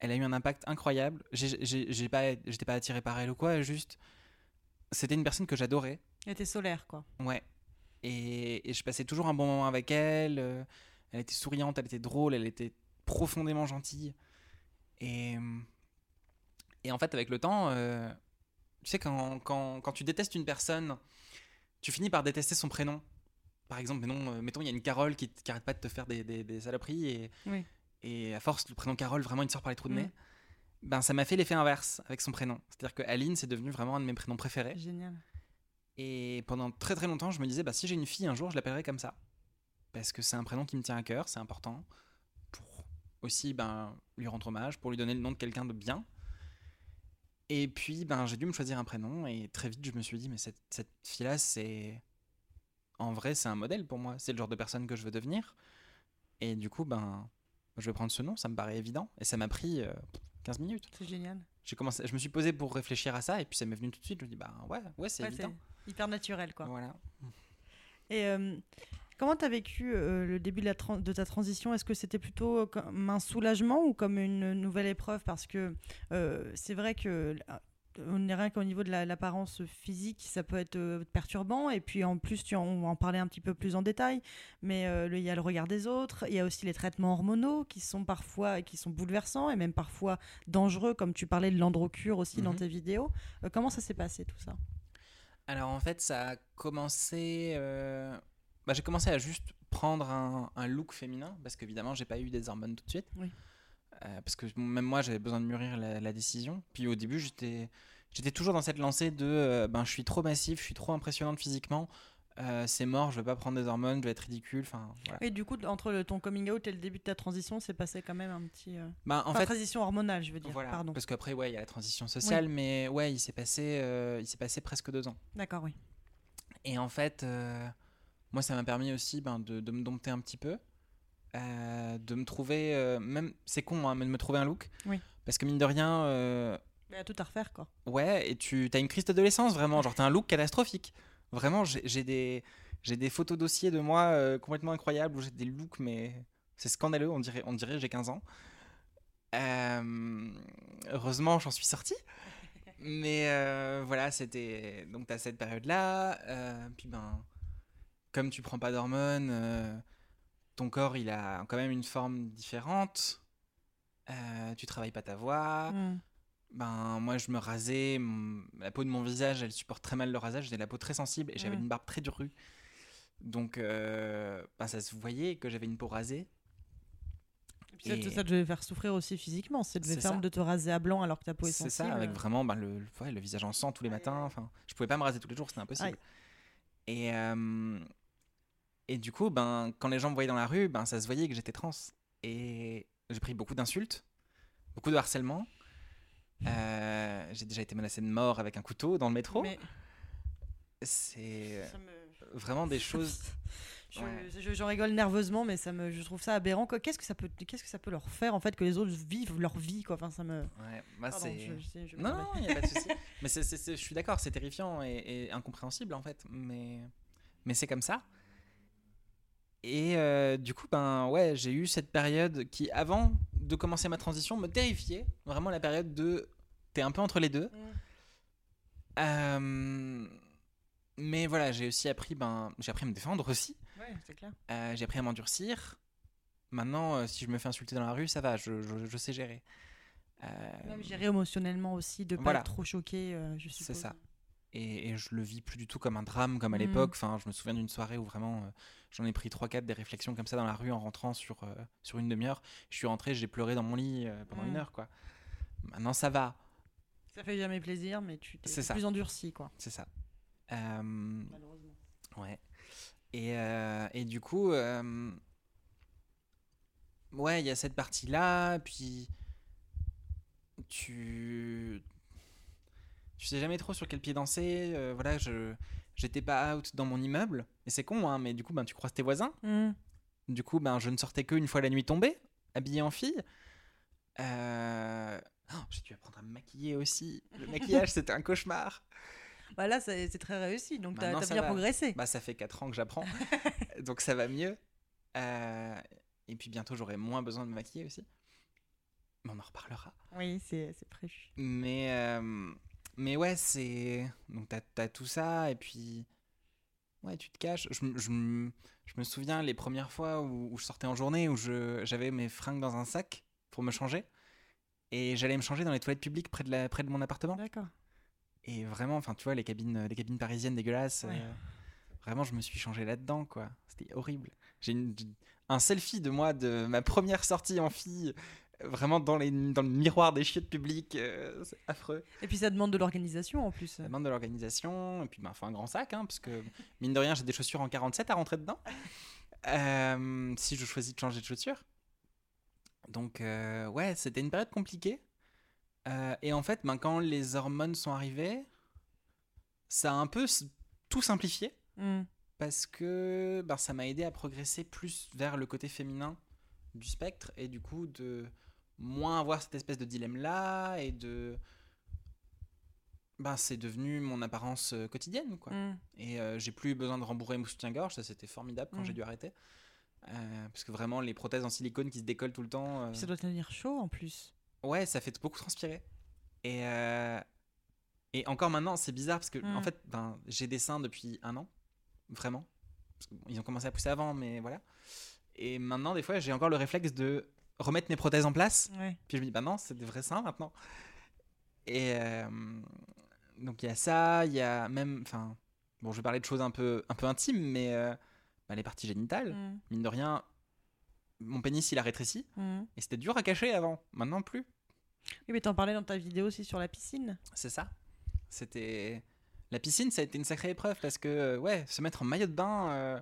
Elle a eu un impact incroyable. J'ai pas, j'étais pas attiré par elle ou quoi, juste. C'était une personne que j'adorais. Elle était solaire, quoi. Ouais. Et, et je passais toujours un bon moment avec elle. euh, Elle était souriante, elle était drôle, elle était profondément gentille. Et, et en fait, avec le temps, euh, tu sais, quand, quand, quand tu détestes une personne, tu finis par détester son prénom. Par exemple, mettons, euh, mettons, il y a une Carole qui, qui arrête pas de te faire des, des, des saloperies et, Oui. et à force, le prénom Carole, vraiment, il te sort par les trous de Mm. nez. Ben, ça m'a fait l'effet inverse avec son prénom. C'est-à-dire que Aline, c'est devenu vraiment un de mes prénoms préférés. Génial. Et pendant très très longtemps, je me disais, bah, si j'ai une fille un jour, je l'appellerai comme ça. Parce que c'est un prénom qui me tient à cœur, c'est important. Pour aussi ben, lui rendre hommage, pour lui donner le nom de quelqu'un de bien. Et puis, ben, j'ai dû me choisir un prénom. Et très vite, je me suis dit, mais cette, cette fille-là, c'est. En vrai, c'est un modèle pour moi. C'est le genre de personne que je veux devenir. Et du coup, ben, je vais prendre ce nom, ça me paraît évident. Et ça m'a pris euh, 15 minutes. C'est génial. J'ai commencé, je me suis posé pour réfléchir à ça, et puis ça m'est venu tout de suite. Je me dis, bah ouais, ouais, c'est Ouais, évident. hyper naturel, quoi. Voilà. Et euh, comment tu as vécu euh, le début de, la tran- de ta transition? Est-ce que c'était plutôt euh, comme un soulagement ou comme une nouvelle épreuve? Parce que euh, c'est vrai que on est rien qu'au niveau de la- l'apparence physique, ça peut être euh, perturbant. Et puis en plus, tu en, on va en parler un petit peu plus en détail. Mais euh, le- il y a le regard des autres. Il y a aussi les traitements hormonaux qui sont parfois qui sont bouleversants et même parfois dangereux, comme tu parlais de l'androcure aussi dans Mhm. tes vidéos. Euh, comment ça s'est passé tout ça? Alors en fait, ça a commencé. Bah, j'ai commencé à juste prendre un, un look féminin, parce qu'évidemment, j'ai pas eu des hormones tout de suite. Oui. Euh, parce que même moi, j'avais besoin de mûrir la, la décision. Puis au début, j'étais, j'étais toujours dans cette lancée de euh, ben, je suis trop massif, je suis trop impressionnante physiquement, euh, c'est mort, je vais pas prendre des hormones, je vais être ridicule. Enfin, voilà. Et du coup, entre le, ton coming out et le début de ta transition, c'est passé quand même un petit. euh, Ben, en enfin, fait, transition hormonale, je veux dire. voilà, Pardon. parce qu'après, ouais, il y a la transition sociale, mais ouais, il s'est passé, il s'est passé presque deux ans. D'accord, oui. Et en fait, moi, ça m'a permis aussi ben, de, de me dompter un petit peu, euh, de me trouver, euh, même, c'est con, hein, mais de me trouver un look. Oui. Parce que mine de rien, euh, Mais à tout à refaire, quoi. ouais, et tu as une crise d'adolescence, vraiment. Genre, t'as un look catastrophique. Vraiment, j'ai des, des photos dossiers de moi euh, complètement incroyables où j'ai des looks, mais c'est scandaleux, on dirait, on dirait j'ai 15 ans. Heureusement, j'en suis sorti. Mais voilà, c'était. Donc, t'as cette période-là. puis, ben, comme tu prends pas d'hormones, euh, ton corps, il a quand même une forme différente. Euh, tu travailles pas ta voix. Mm. Ben, moi, je me rasais. La peau de mon visage, elle supporte très mal le rasage. J'ai la peau très sensible et j'avais Mm. une barbe très drue. Donc, euh, ben, ça se voyait que j'avais une peau rasée. Et puis ça, Et- ça devait faire souffrir aussi physiquement. C'est devait C'est faire ça. de te raser à blanc alors que ta peau est C'est sensible. ça, avec vraiment ben, le, le- ouais, le visage en sang tous les matins. Enfin, je pouvais pas me raser tous les jours, c'était impossible. Et, euh, et du coup, ben, quand les gens me voyaient dans la rue, ben, ça se voyait que j'étais trans. Et j'ai pris beaucoup d'insultes, beaucoup de harcèlement. Euh, j'ai déjà été menacé de mort avec un couteau dans le métro. Mais C'est me- vraiment des choses. Je- Ouais. je- J'en rigole nerveusement, mais ça me, je trouve ça aberrant. quoi. Qu'est-ce que ça peut, qu'est-ce que ça peut leur faire en fait que les autres vivent leur vie quoi? Enfin, ça me. Ouais, bah, Pardon, je- Non, il n'y a pas de souci. Mais c'est- je suis d'accord, c'est terrifiant et, et incompréhensible en fait. Mais, mais c'est comme ça. Et euh, du coup, ben ouais, j'ai eu cette période qui, avant de commencer ma transition, me terrifiait. Vraiment la période de. T'es un peu entre les deux. Euh, mais voilà, j'ai aussi appris, ben, j'ai appris à me défendre aussi. Ouais, c'est clair. Euh, j'ai appris à m'endurcir. Maintenant, si je me fais insulter dans la rue, ça va, je, je- je sais gérer. Même gérer émotionnellement aussi, de pas Voilà. être trop choqué, je suppose. C'est ça. et, et je le vis plus du tout comme un drame comme à Mm. l'époque. Enfin, je me souviens d'une soirée où vraiment j'en ai pris 3-4 des réflexions comme ça dans la rue en rentrant sur, euh, sur une demi-heure. Je suis rentré, j'ai pleuré dans mon lit euh, pendant Mm. une heure. quoi. Maintenant, ça va, Ça fait jamais plaisir, mais tu t'es ça. plus endurci quoi. c'est ça. Euh, Malheureusement. Ouais. Et, euh, et du coup, euh, ouais, il y a cette partie-là, puis tu tu sais jamais trop sur quel pied danser. euh, voilà, je j'étais pas out dans mon immeuble, et c'est con, hein, mais du coup, ben tu croises tes voisins. Mm. Du coup, ben je ne sortais que une fois la nuit tombée, habillé en fille. Euh, oh, j'ai dû apprendre à me maquiller aussi. Le maquillage, c'était un cauchemar. Bah là, c'est très réussi, donc t'as ça bien va. progressé. Bah, ça fait 4 ans que j'apprends, donc ça va mieux. Euh, et puis bientôt, j'aurai moins besoin de me maquiller aussi. Mais on en reparlera. Oui, c'est c'est prévu. Mais, euh, mais ouais, c'est. Donc, t'as as tout ça, et puis. Ouais, tu te caches. Je, me- je, me- je me souviens les premières fois où, où je sortais en journée, où j'avais mes fringues dans un sac pour me changer. Et j'allais me changer dans les toilettes publiques près de, la, près de mon appartement. D'accord. Et vraiment, enfin, tu vois, les cabines, les cabines parisiennes dégueulasses. Ouais. euh, vraiment, je me suis changé là-dedans, quoi. C'était horrible. J'ai une- un selfie de moi de ma première sortie en fille, vraiment dans, les, dans le miroir des chiottes publiques. euh, c'est affreux. Et puis ça demande de l'organisation en plus. Ça demande de l'organisation. Et puis, il faut un grand sac, hein, parce que, mine de rien, j'ai des chaussures en 47 à rentrer dedans. Euh, si je choisis de changer de chaussures. Donc, euh, ouais, c'était une période compliquée. Euh, et en fait, ben, quand les hormones sont arrivées, ça a un peu tout simplifié Mm. parce que ben, ça m'a aidé à progresser plus vers le côté féminin du spectre et du coup de moins avoir cette espèce de dilemme là et de ben, c'est devenu mon apparence euh, quotidienne quoi Mm. et euh, j'ai plus besoin de rembourrer mon soutien-gorge ça c'était formidable quand Mm. j'ai dû arrêter Euh, parce que vraiment les prothèses en silicone qui se décollent tout le temps euh, Ça doit tenir chaud en plus. Ouais, ça fait beaucoup transpirer. Et, et encore maintenant, c'est bizarre parce que Mm. en fait, ben, j'ai des seins depuis un an, vraiment. Parce que, bon, ils ont commencé à pousser avant, mais voilà. Et maintenant, des fois, j'ai encore le réflexe de remettre mes prothèses en place. Ouais. Puis je me dis, bah non, c'est des vrais seins maintenant. Et euh, donc il y a ça, il y a même, enfin, bon, je vais parler de choses un peu, un peu intimes, mais euh, bah, les parties génitales, Mm. mine de rien, mon pénis il a rétréci Mm. et c'était dur à cacher avant. Maintenant plus. Oui, mais t'en parlais dans ta vidéo aussi sur la piscine. C'est ça. C'était. La piscine, ça a été une sacrée épreuve parce que, ouais, se mettre en maillot de bain. euh,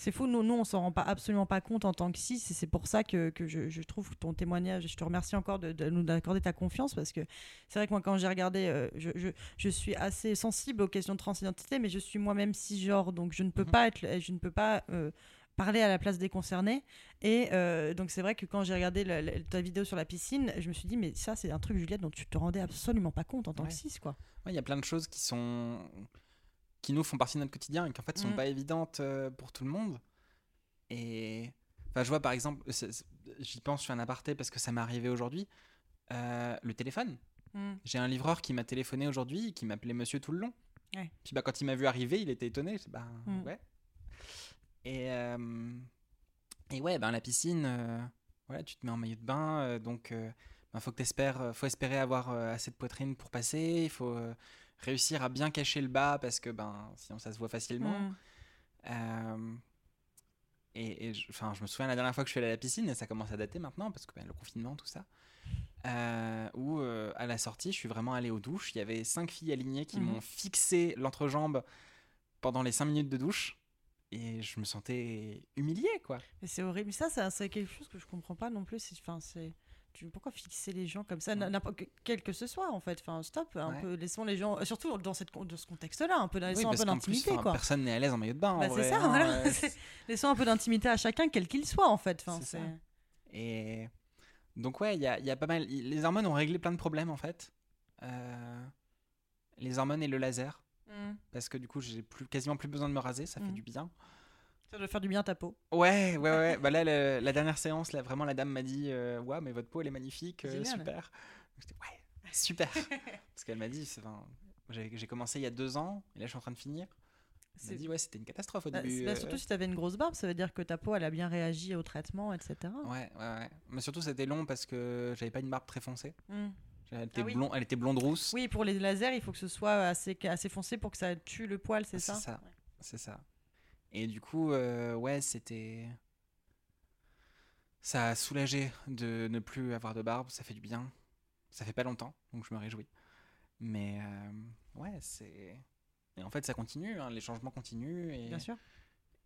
C'est fou, nous, nous on s'en rend pas absolument pas compte en tant que cis, et c'est pour ça que, que je, je trouve ton témoignage, je te remercie encore de, de nous accorder ta confiance, parce que c'est vrai que moi quand j'ai regardé, euh, je, je, je suis assez sensible aux questions de transidentité, mais je suis moi-même cisgenre, donc je ne peux Mhm. pas être, je ne peux pas euh, parler à la place des concernés, et euh, donc c'est vrai que quand j'ai regardé ta vidéo sur la piscine, je me suis dit, mais ça c'est un truc Juliette dont tu te rendais absolument pas compte en tant Ouais. que cis, quoi. Ouais, il y a plein de choses qui sont qui nous font partie de notre quotidien et qui en fait sont Mm. pas évidentes euh, pour tout le monde. Et enfin, je vois par exemple, j'y pense, je fais un aparté parce que ça m'est arrivé aujourd'hui. euh, le téléphone. J'ai un livreur qui m'a téléphoné aujourd'hui, qui m'appelait Monsieur tout le long. Ouais. Puis bah quand il m'a vu arriver, il était étonné. Je bah Mm. ouais. Et euh, et ouais, ben la piscine, euh, voilà, tu te mets en maillot de bain, donc ben, faut que t'espères, faut espérer avoir assez de poitrine pour passer. Il faut réussir à bien cacher le bas parce que ben sinon ça se voit facilement. Mm. Euh, et et je, me souviens la dernière fois que je suis allé à la piscine, et ça commence à dater maintenant, parce que ben, le confinement, tout ça, euh, où euh, à la sortie, je suis vraiment allé aux douches. Il y avait cinq filles alignées qui Mhm. m'ont fixé l'entrejambe pendant les cinq minutes de douche, et je me sentais humilié, quoi. Mais c'est horrible. Ça, ça, c'est quelque chose que je comprends pas non plus. Enfin, c'est. Tu, pourquoi fixer les gens comme ça, Ouais. quel que ce soit en fait. Enfin, stop, un Ouais. peu, laissons les gens, surtout dans cette con- dans ce contexte-là, un peu, Oui, laissons un peu d'intimité enfin, quoi. personne n'est à l'aise en maillot de bain. Bah, c'est vrai, ça, hein, voilà. laissons un peu d'intimité à chacun, quel qu'il soit en fait. Enfin. Et donc ouais, il y a, il y a pas mal. Les hormones ont réglé plein de problèmes en fait. Euh, les hormones et le laser, Mm. parce que du coup j'ai plus quasiment plus besoin de me raser, ça fait Mhm. du bien. Ça doit faire du bien à ta peau. Ouais, ouais, ouais. bah là, le- la dernière séance, là, vraiment, la dame m'a dit, euh, ouais, mais votre peau, elle est magnifique, euh, super. J'étais, ouais, super. Parce qu'elle m'a dit, c'est- j'ai commencé il y a deux ans, et là, je suis en train de finir. Elle C'est- m'a dit, ouais, c'était une catastrophe au Bah, début. c'est- bah, euh, surtout si tu avais une grosse barbe, ça veut dire que ta peau elle a bien réagi au traitement, etc. Ouais, ouais, ouais. Mais surtout, c'était long parce que j'avais pas une barbe très foncée. Mm. Elle était, Ah oui. blonde, elle était blonde rousse. Oui, pour les lasers, il faut que ce soit assez, assez foncé pour que ça tue le poil, c'est C'est ça? ça. Ouais. C'est ça. Et du coup, euh, ouais, c'était. Ça a soulagé de ne plus avoir de barbe, ça fait du bien. Ça fait pas longtemps, donc je me réjouis. Mais euh, ouais, c'est. Et en fait, ça continue, hein, les changements continuent. Et, Bien sûr.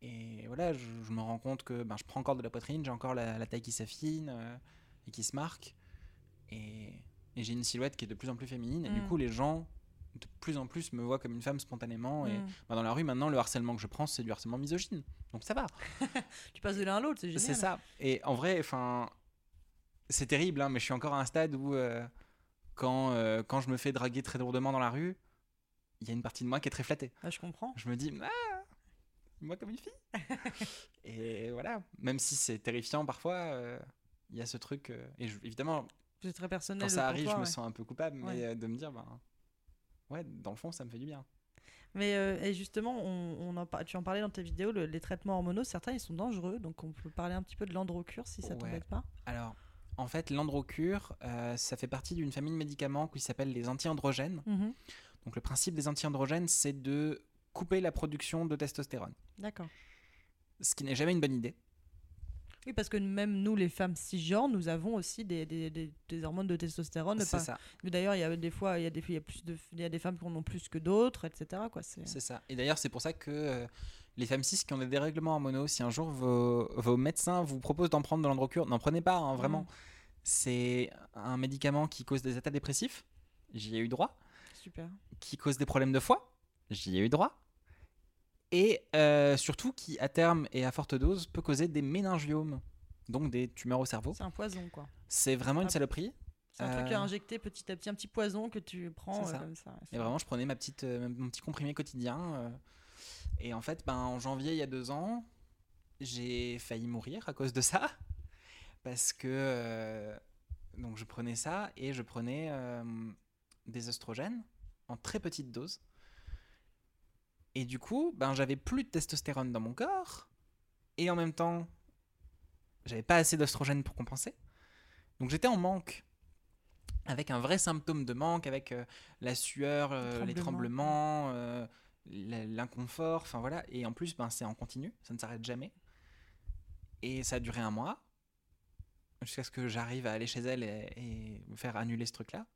et voilà, je, je me rends compte que ben, je prends encore de la poitrine, j'ai encore la, la taille qui s'affine euh, et qui se marque. Et, et j'ai une silhouette qui est de plus en plus féminine. Et du Mm. coup, les gens, de plus en plus, me voient comme une femme spontanément. Et Mm. bah, dans la rue, maintenant, le harcèlement que je prends, c'est du harcèlement misogyne. Donc ça va. Tu passes de l'un à l'autre, c'est génial. C'est ça. Et en vrai, enfin, c'est terrible, hein, mais je suis encore à un stade où, euh, quand, euh, quand je me fais draguer très lourdement dans la rue, il y a une partie de moi qui est très flattée. Ah, je comprends. Je me dis, ah, moi comme une fille. et voilà, même si c'est terrifiant parfois, euh, il y a ce truc. et je- évidemment, C'est très personnel. quand ça arrive, toi, je me sens un peu coupable, mais Ouais. de me dire, ben, ouais, dans le fond, ça me fait du bien. Mais euh, et justement, on, on en tu en parlais dans tes vidéos, le- les traitements hormonaux, certains ils sont dangereux, donc on peut parler un petit peu de l'androcure si ça Ouais. t'embête pas. Alors, en fait, l'androcure, euh, ça fait partie d'une famille de médicaments qui s'appelle les anti-androgènes. Mhm. Donc, le principe des anti-androgènes, c'est de couper la production de testostérone. D'accord. Ce qui n'est jamais une bonne idée. Oui, parce que même nous, les femmes cisgenres, nous avons aussi des, des, des- des hormones de testostérone. C'est ça, D'ailleurs, il y a des fois, il y a des, il y a plus de, il y a des femmes qui en ont plus que d'autres, etc. C'est... ça. Et d'ailleurs, c'est pour ça que euh, les femmes cis qui ont des dérèglements hormonaux, si un jour vos, vos médecins vous proposent d'en prendre de l'androcure, n'en prenez pas, hein, vraiment. Mhm. C'est un médicament qui cause des états dépressifs. J'y ai eu droit. Super. qui cause des problèmes de foie, j'y ai eu droit, et euh, surtout qui, à terme et à forte dose, peut causer des méningiomes, donc des tumeurs au cerveau. C'est un poison, quoi. C'est vraiment une Ah. saloperie. C'est un truc Euh, à injecter petit à petit, un petit poison que tu prends euh, ça. comme ça. Et vraiment, je prenais ma petite, euh, mon petit comprimé quotidien. et en fait, ben, en janvier, il y a deux ans, j'ai failli mourir à cause de ça. Parce que donc je prenais ça et je prenais des oestrogènes en très petite dose. Et du coup, ben, j'avais plus de testostérone dans mon corps. Et en même temps, j'avais pas assez d'oestrogène pour compenser. Donc j'étais en manque. Avec un vrai symptôme de manque, avec euh, la sueur, euh, les tremblements. euh, l'inconfort, enfin voilà. Et en plus, ben, c'est en continu, ça ne s'arrête jamais. Et ça a duré un mois, jusqu'à ce que j'arrive à aller chez elle et, et me faire annuler ce truc-là.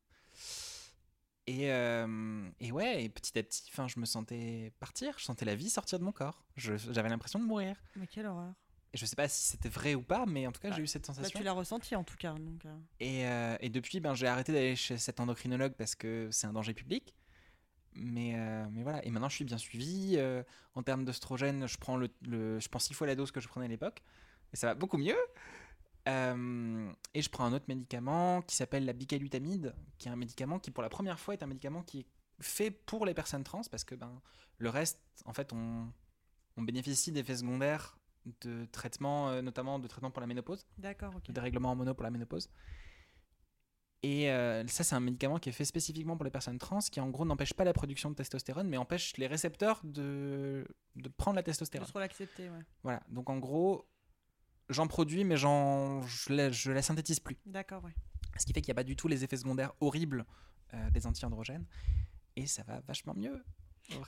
Et, euh, et ouais, et petit à petit, je me sentais partir, je sentais la vie sortir de mon corps. J'avais l'impression de mourir. Mais quelle horreur. Et je sais pas si c'était vrai ou pas, mais en tout cas, Bah, j'ai eu cette Bah, sensation. tu l'as ressenti en tout cas. Donc, euh, Et, euh, et depuis, ben, j'ai arrêté d'aller chez cet endocrinologue parce que c'est un danger public. Mais, mais voilà, et maintenant je suis bien suivi. en termes d'oestrogène, je prends le, le- je prends six fois la dose que je prenais à l'époque. Et ça va beaucoup mieux. Euh, et je prends un autre médicament qui s'appelle la bicalutamide, qui est un médicament qui, pour la première fois, est un médicament qui est fait pour les personnes trans parce que ben, le reste, en fait, on, on bénéficie d'effets secondaires de traitements, euh, notamment de traitements pour la ménopause D'accord, ok. de dérèglement hormonaux pour la ménopause. Et euh, ça, c'est un médicament qui est fait spécifiquement pour les personnes trans, qui en gros n'empêche pas la production de testostérone, mais empêche les récepteurs de, de prendre la De testostérone. trop l'accepter, ouais. Voilà, donc en gros, j'en produis, mais j'en, je, la, je la synthétise plus. D'accord, ouais. Ce qui fait qu'il n'y a pas du tout les effets secondaires horribles euh, des anti-androgènes. Et ça va vachement mieux.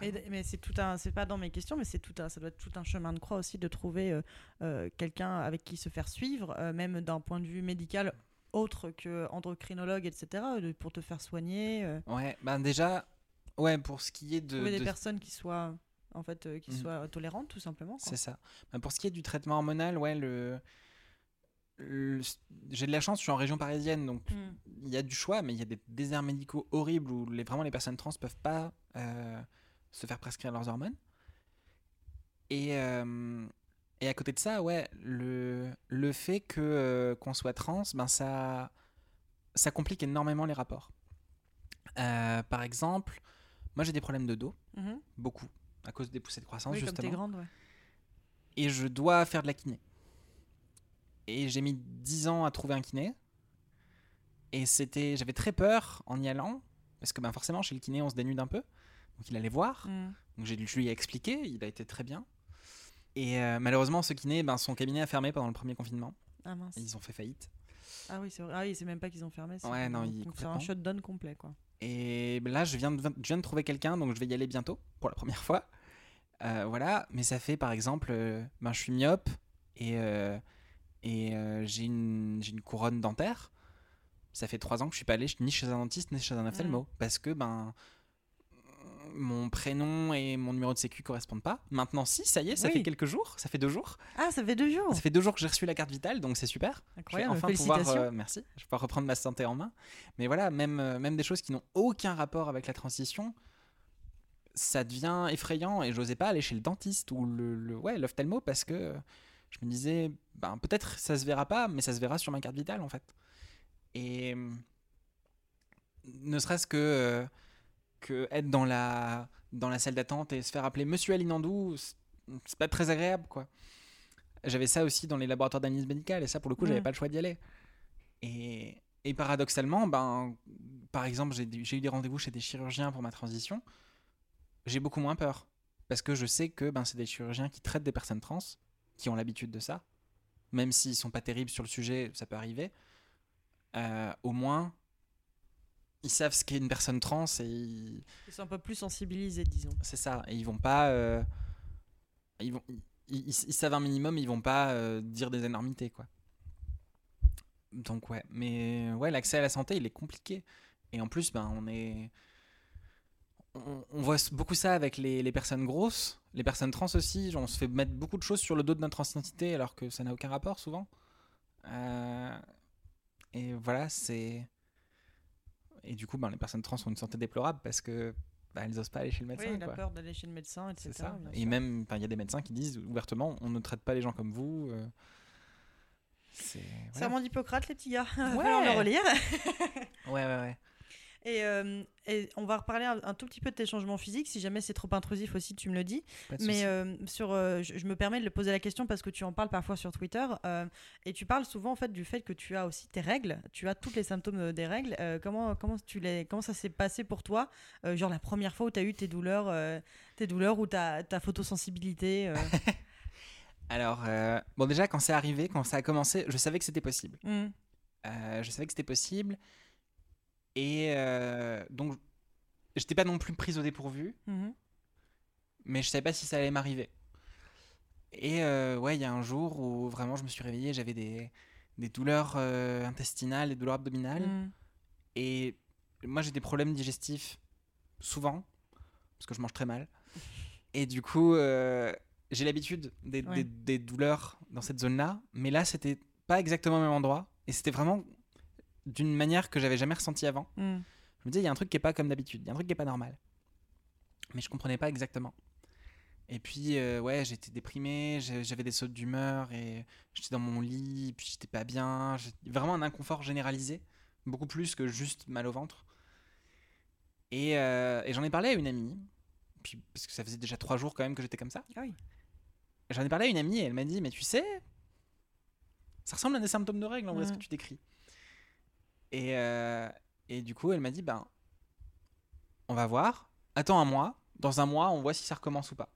Et mais c'est tout un, c'est pas dans mes questions, mais c'est tout un, ça doit être tout un chemin de croix aussi de trouver euh, euh, quelqu'un avec qui se faire suivre, même d'un point de vue médical autre que endocrinologue, etc., pour te faire soigner, Ouais, ben déjà, ouais, pour ce qui est de. trouver des de- personnes qui soient, en fait, euh, qui Mhm. soient tolérantes, tout simplement. C'est ça. Ben, pour ce qui est du traitement hormonal, ouais, le. le- J'ai de la chance, je suis en région parisienne, donc Mm. il y a du choix, mais il y a des déserts médicaux horribles où les, vraiment les personnes trans peuvent pas euh, se faire prescrire leurs hormones. Et, euh, et à côté de ça, ouais, le, le fait que euh, qu'on soit trans, ben ça, ça complique énormément les rapports. Par exemple, moi j'ai des problèmes de dos, Mhm. beaucoup, à cause des poussées de croissance Oui, comme justement t'es grande, ouais. et je dois faire de la kiné. Et j'ai mis 10 ans à trouver un kiné. Et c'était, j'avais très peur en y allant, parce que ben forcément chez le kiné on se dénude un peu, donc il allait voir. Mm. Donc j'ai, je lui ai expliqué, il a été très bien. Et euh, malheureusement ce kiné, ben, son cabinet a fermé pendant le premier confinement. Ah mince. Et ils ont fait faillite. Ah oui, c'est vrai. Ah oui, c'est même pas qu'ils ont fermé. c'est Ouais, qu'ils non, ont- ils- donc c'est un shutdown complet, quoi. Et là, je viens, de, je viens de trouver quelqu'un, donc je vais y aller bientôt, pour la première fois. Euh, voilà, mais ça fait par exemple, euh, ben, je suis myope et, euh, et j'ai une, une couronne dentaire. Ça fait trois ans que je suis pas allé ni chez un dentiste ni chez un ophtalmo parce que ben mon prénom et mon numéro de sécu correspondent pas. Maintenant, si, ça y est, ça Oui. fait quelques jours, ça fait deux jours. Ah, ça fait deux jours. Ça fait deux jours que j'ai reçu la carte vitale, donc c'est super. Je vais Incroyable. enfin Félicitations. pouvoir, euh, merci. Je vais pouvoir reprendre ma santé en main. Mais voilà, même, euh, même des choses qui n'ont aucun rapport avec la transition, ça devient effrayant et j'osais pas aller chez le dentiste ou le, le- ouais, l'ophtalmo parce que je me disais, ben, peut-être ça se verra pas, mais ça se verra sur ma carte vitale en fait. Et euh, ne serait-ce que, euh, que être dans la, dans la salle d'attente et se faire appeler Monsieur Alinandou, c'est pas très agréable quoi. J'avais ça aussi dans les laboratoires d'analyse médicale et ça pour le coup j'avais Mm. pas le choix d'y aller. Et, et paradoxalement, ben, par exemple j'ai j'ai eu des rendez-vous chez des chirurgiens pour ma transition, j'ai beaucoup moins peur parce que je sais que ben, c'est des chirurgiens qui traitent des personnes trans, qui ont l'habitude de ça, même s'ils sont pas terribles sur le sujet, ça peut arriver. Euh, au moins, ils savent ce qu'est une personne trans et ils- Ils sont un peu plus sensibilisés, disons. c'est ça. Et ils vont pas. euh, ils, vont, ils, savent un minimum, ils vont pas euh, dire des énormités, quoi. Donc, ouais. Mais ouais, l'accès à la santé, il est compliqué. Et en plus, ben, on est. On, on voit beaucoup ça avec les, les personnes grosses, les personnes trans aussi. On se fait mettre beaucoup de choses sur le dos de notre identité alors que ça n'a aucun rapport souvent. Euh, et voilà, c'est. Et du coup, ben, les personnes trans ont une santé déplorable parce que bah, elles osent pas aller chez le médecin. oui, la quoi. peur d'aller chez le médecin, etc. Ça. Et même, il y a des médecins qui disent ouvertement, on ne traite pas les gens comme vous. euh, c'est voilà. Serment d'Hippocrate, les petits gars. Va Ouais. falloir le relire. Ouais, ouais, ouais. Et, euh, et on va reparler un, un tout petit peu de tes changements physiques. Si jamais c'est trop intrusif aussi, tu me le dis. Mais euh, sur, euh, je, je me permets de le poser la question parce que tu en parles parfois sur Twitter et tu parles souvent en fait du fait que tu as aussi tes règles. Tu as tous les symptômes des règles. Comment comment tu les comment ça s'est passé pour toi Genre la première fois où tu as eu tes douleurs, tes douleurs ou ta ta photosensibilité. Alors, bon, déjà, quand c'est arrivé, quand ça a commencé, je savais que c'était possible. Euh, je savais que c'était possible. Et euh, donc, j'étais pas non plus prise au dépourvu, Mhm. mais je savais pas si ça allait m'arriver. Et euh, ouais, il y a un jour où vraiment je me suis réveillé, j'avais des, des douleurs euh, intestinales, des douleurs abdominales. Hmm. Et moi j'ai des problèmes digestifs souvent, parce que je mange très mal. Et du coup, euh, j'ai l'habitude des, Ouais. des- des douleurs dans cette zone-là, mais là, c'était pas exactement au même endroit. Et c'était vraiment d'une manière que j'avais jamais ressentie avant. Mm. Je me disais, il y a un truc qui est pas comme d'habitude, il y a un truc qui est pas normal. Mais je comprenais pas exactement. Et puis, euh, ouais, j'étais déprimé, j'avais des sautes d'humeur et j'étais dans mon lit, puis j'étais pas bien. Vraiment un inconfort généralisé, beaucoup plus que juste mal au ventre. Et, euh, et j'en ai parlé à une amie, puis, parce que ça faisait déjà trois jours quand même que j'étais comme ça. Ah oui. J'en ai parlé à une amie et elle m'a dit, mais tu sais, ça ressemble à des symptômes de règles en vrai ce que Mhm. tu décris. Et, euh, et du coup, elle m'a dit, ben, on va voir, attends un mois, dans un mois, on voit si ça recommence ou pas.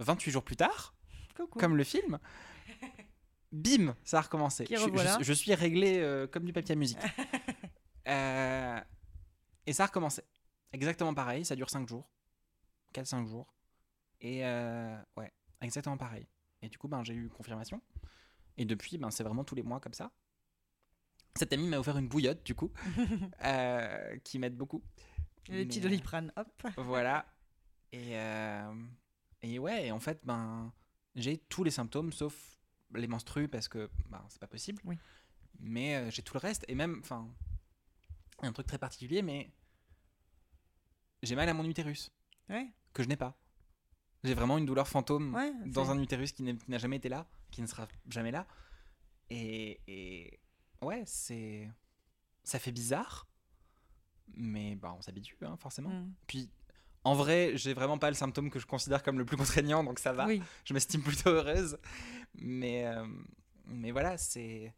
28 jours plus tard, Coucou. comme le film, bim, ça a recommencé. Je suis réglé euh, comme du papier à musique. Euh, et ça a recommencé. Exactement pareil, ça dure 5 jours. 4-5 jours. Et euh, ouais, exactement pareil. Et du coup, ben, j'ai eu confirmation. Et depuis, ben, c'est vraiment tous les mois comme ça. Cette amie m'a offert une bouillotte, du coup, euh, qui m'aide beaucoup. Petits Mais, euh, doliprane, hop. voilà. Et, euh, et ouais, en fait, ben, j'ai tous les symptômes sauf les menstrues parce que ben, c'est pas possible. Oui. Mais euh, j'ai tout le reste. Et même, enfin, un truc très particulier, mais j'ai mal à mon utérus Ouais, que je n'ai pas. J'ai vraiment une douleur fantôme ouais. dans un utérus qui n'a jamais été là, qui ne sera jamais là. Et, et ouais, c'est. Ça fait bizarre, mais bah, on s'habitue, hein, forcément. Mm. Puis, en vrai, j'ai vraiment pas le symptôme que je considère comme le plus contraignant, donc ça va. Oui, Je m'estime plutôt heureuse. Mais, euh, mais voilà, c'est.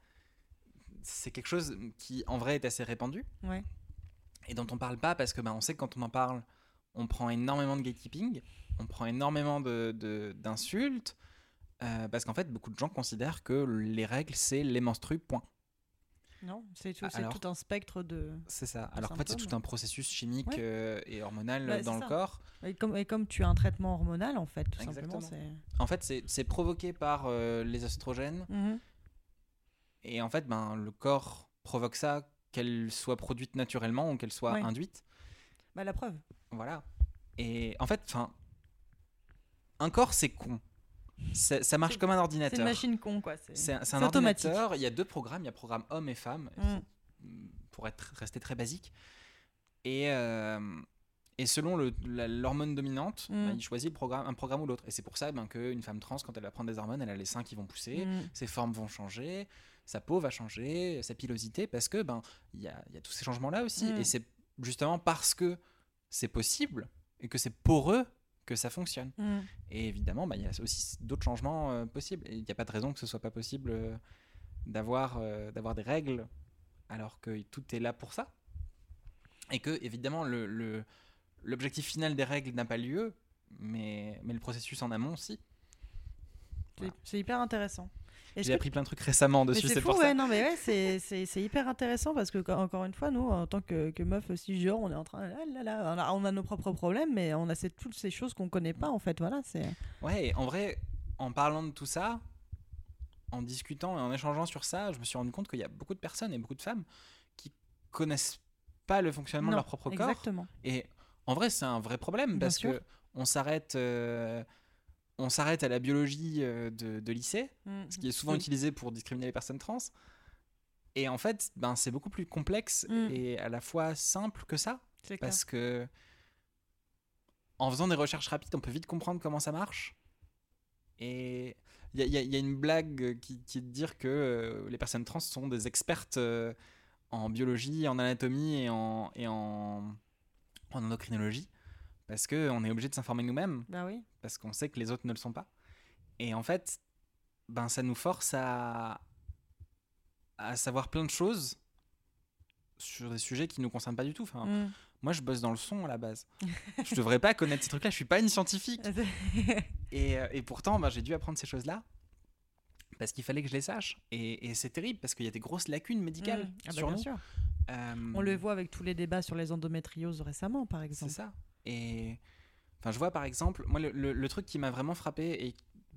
C'est quelque chose qui, en vrai, est assez répandu ouais. et dont on parle pas parce que bah, on sait que quand on en parle, on prend énormément de gatekeeping, on prend énormément de- de- d'insultes, euh, parce qu'en fait, beaucoup de gens considèrent que les règles, c'est les menstrues, point. Non, c'est tout, un spectre de. C'est ça. Alors qu'en fait, c'est tout un processus chimique Ouais. euh, et hormonal Bah, dans le ça. corps. Et comme, et comme tu as un traitement hormonal, en fait, tout Exactement. simplement. En fait, c'est c'est provoqué par euh, les oestrogènes, Mhm. et en fait, ben, le corps provoque ça, qu'elle soit produite naturellement ou qu'elle soit Ouais. induite. Bah, la preuve. Voilà. Et en fait, enfin, un corps, c'est con. Ça, ça marche C'est- comme un C'est ordinateur. une machine con, quoi. C'est C'est un, c'est c'est ordinateur. Il y a deux programmes. Il y a programme homme et femme, Mm. pour être rester très basique. Et, euh, et selon l'hormone dominante, Mm. bah, il choisit le programme, un programme ou l'autre. Et c'est pour ça ben, qu'une femme trans, quand elle va prendre des hormones, elle a les seins qui vont pousser, Mm. ses formes vont changer, sa peau va changer, sa pilosité, parce que ben il y a, y a tous ces changements-là aussi. Et c'est justement parce que c'est possible et que c'est poreux que ça fonctionne. Mm. Et évidemment, bah, il y a aussi d'autres changements euh, possibles. Il n'y a pas de raison que ce soit pas possible euh, d'avoir euh, d'avoir des règles alors que tout est là pour ça. Et que, évidemment, le- l'objectif final des règles n'a pas lieu, mais, mais le processus en amont, si. Voilà. C'est hyper intéressant. J'ai appris plein de trucs récemment dessus, c'est pour ouais, ça. non, mais ouais, c'est- hyper intéressant parce que, encore une fois, nous, en tant que, que meufs cisgenres, on est en train. ah là là, on, a, on a nos propres problèmes, mais on a ces- toutes ces choses qu'on connaît pas, en fait. Voilà, c'est. Ouais, en vrai, en parlant de tout ça, en discutant et en échangeant sur ça, je me suis rendu compte qu'il y a beaucoup de personnes et beaucoup de femmes qui connaissent pas le fonctionnement de leur propre corps. Exactement. Et en vrai, c'est un vrai problème Bien parce sûr. que on s'arrête, euh, on s'arrête à la biologie euh, de, de lycée, Mm. ce qui est souvent Oui. utilisé pour discriminer les personnes trans. Et en fait, ben, c'est beaucoup plus complexe Mm. et à la fois simple que ça, clair. parce que en faisant des recherches rapides, on peut vite comprendre comment ça marche. Et il y, a- y y une blague qui, qui est de dire que euh, les personnes trans sont des expertes euh, en biologie, en anatomie et en, et en, en endocrinologie, parce qu'on est obligé de s'informer nous-mêmes, Bah oui. parce qu'on sait que les autres ne le sont pas. Et en fait, ben, ça nous force à, à savoir plein de choses sur des sujets qui nous concernent pas du tout. Enfin, Mm. moi, je bosse dans le son à la base. je devrais pas connaître ces trucs-là. Je suis pas une scientifique. Et, euh, et pourtant, bah, j'ai dû apprendre ces choses-là parce qu'il fallait que je les sache. Et, et c'est terrible parce qu'il y a des grosses lacunes médicales Mm. Ah bah, sur nous. Euh, On le voit avec tous les débats sur les endométrioses récemment, par C'est exemple. ça. Et enfin, je vois par exemple, moi, le, le- le truc qui m'a vraiment frappé et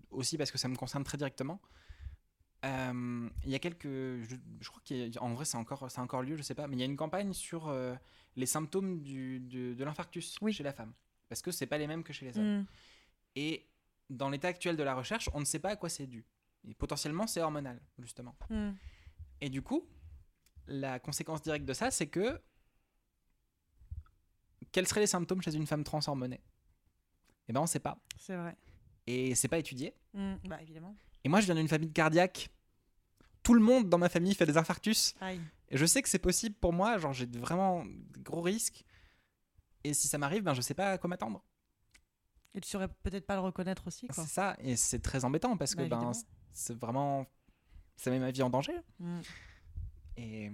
aussi parce que ça me concerne très directement, Euh, il y a quelques. Je, je crois qu'en vrai, c'est encore, c'est encore lieu, je sais pas. Mais il y a une campagne sur euh, les symptômes du, de l'infarctus Oui. chez la femme. Parce que c'est pas les mêmes que chez les hommes. Mm. Et dans l'état actuel de la recherche, on ne sait pas à quoi c'est dû. Et potentiellement, c'est hormonal, justement. Mm. Et du coup, la conséquence directe de ça, c'est que. Quels seraient les symptômes chez une femme trans hormonée Eh ben, on sait pas. C'est vrai. Et c'est pas étudié. Mm. Bah évidemment. Et moi, je viens d'une famille cardiaque. Tout le monde dans ma famille fait des infarctus. Aïe. Et je sais que c'est possible pour moi. Genre, j'ai vraiment de gros risques. Et si ça m'arrive, ben, je sais pas à quoi m'attendre. Et tu saurais peut-être pas le reconnaître aussi. C'est ça. Et c'est très embêtant parce que Bah, ben, c'est vraiment. Ça met ma vie en danger. Mm. Et.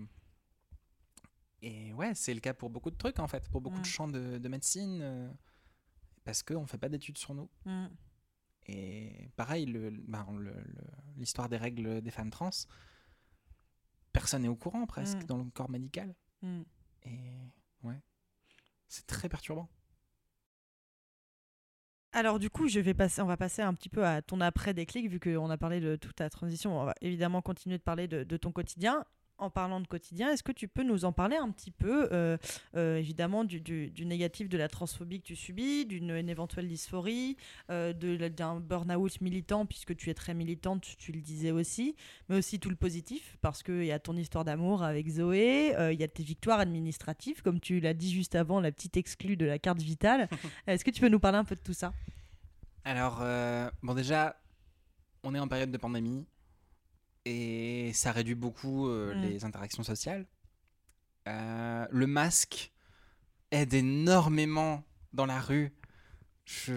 Et ouais, c'est le cas pour beaucoup de trucs en fait, pour beaucoup Mm. de champs de, de médecine, euh, parce qu'on fait pas d'études sur nous. Mm. Et pareil, le- ben, le- le- l'histoire des règles des femmes trans, personne n'est au courant presque Mm. dans le corps médical. Mm. Et ouais, c'est très perturbant. Alors du coup, je vais passer, on va passer un petit peu à ton après déclic, vu qu'on a parlé de toute ta transition. On va évidemment continuer de parler de, de ton quotidien. En parlant de quotidien, est-ce que tu peux nous en parler un petit peu, euh, euh, évidemment, du, du- du négatif de la transphobie que tu subis, d'une une éventuelle dysphorie, euh, d'un burn-out militant, puisque tu es très militante, tu, tu le disais aussi, mais aussi tout le positif, parce qu'il y a ton histoire d'amour avec Zoé, euh, il y a tes victoires administratives, comme tu l'as dit juste avant, la petite exclue de la carte vitale. Est-ce que tu peux nous parler un peu de tout ça? Alors, euh, bon déjà, on est en période de pandémie et ça réduit beaucoup euh, Mm. les interactions sociales. Euh, le masque aide énormément dans la rue. Je-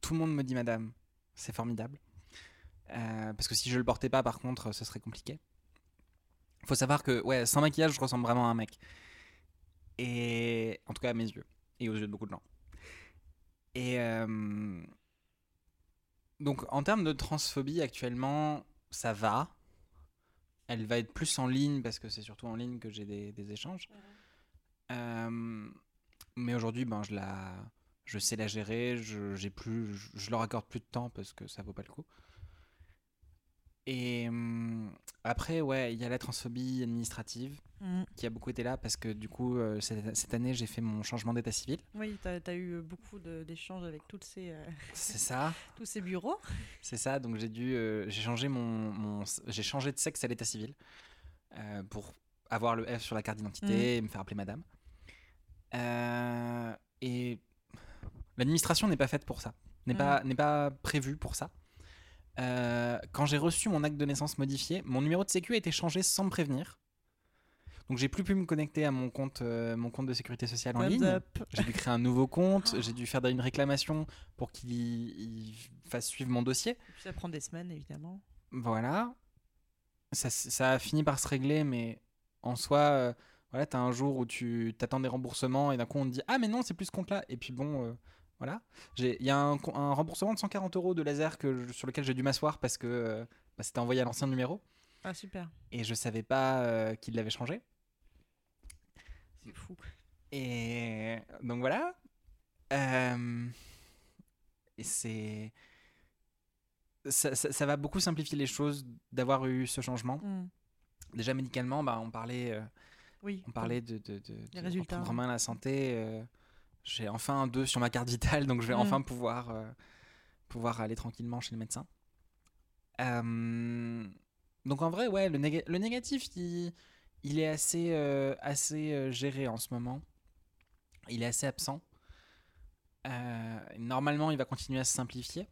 Tout le monde me dit madame, c'est formidable. Euh, parce que si je le portais pas, par contre, ce serait compliqué. Faut savoir que, ouais, sans maquillage, je ressemble vraiment à un mec. Et en tout cas à mes yeux et aux yeux de beaucoup de gens. Et donc en termes de transphobie actuellement, ça va. Elle va être plus en ligne parce que c'est surtout en ligne que j'ai des, des échanges. Euh, mais aujourd'hui, ben, je, la, je sais la gérer. Je, j'ai plus, je, je leur accorde plus de temps parce que ça vaut pas le coup. Et hum, après, ouais, il y a la transphobie administrative Mm. qui a beaucoup été là parce que du coup, euh, cette, cette année, j'ai fait mon changement d'état civil. Oui, tu as, eu beaucoup de- d'échanges avec toutes ces, euh, ça. tous ces bureaux. C'est ça, donc j'ai dû, euh, j'ai changé mon, mon- j'ai changé de sexe à l'état civil euh, pour avoir le F sur la carte d'identité et me faire appeler madame. Euh, et l'administration n'est pas faite pour ça, n'est Mm. pas, n'est pas prévue pour ça. Euh, quand j'ai reçu mon acte de naissance modifié, mon numéro de sécu a été changé sans me prévenir. Donc j'ai plus pu me connecter à mon compte, euh, mon compte de sécurité sociale en Thumbs ligne. J'ai dû créer un nouveau compte, j'ai dû faire une réclamation pour qu'il il fasse suivre mon dossier. Puis ça prend des semaines, évidemment. Voilà. Ça, a fini par se régler, mais en soi, euh, voilà, t'as un jour où tu t'attends des remboursements et d'un coup on te dit Ah, mais non, c'est plus ce compte-là. Et puis bon, euh, voilà. J'ai- Il y a un, remboursement de 140 euros de laser que je- sur lequel j'ai dû m'asseoir parce que euh, bah, c'était envoyé à l'ancien numéro Ah, super. et je savais pas euh, qu'il l'avait changé. C'est fou. Et donc voilà. Euh, Et c'est. Ça, ça- ça va beaucoup simplifier les choses d'avoir eu ce changement. Mm. Déjà médicalement, bah, on parlait, Oui. on parlait de, de, de, de résultats. reprendre en main la santé. J'ai enfin un 2 sur ma carte vitale, donc je vais Mm. enfin pouvoir, euh, pouvoir aller tranquillement chez le médecin. Euh, donc en vrai, ouais, le, néga- le négatif, il, il est assez, euh, assez géré en ce moment. Il est assez absent. Normalement, il va continuer à se simplifier.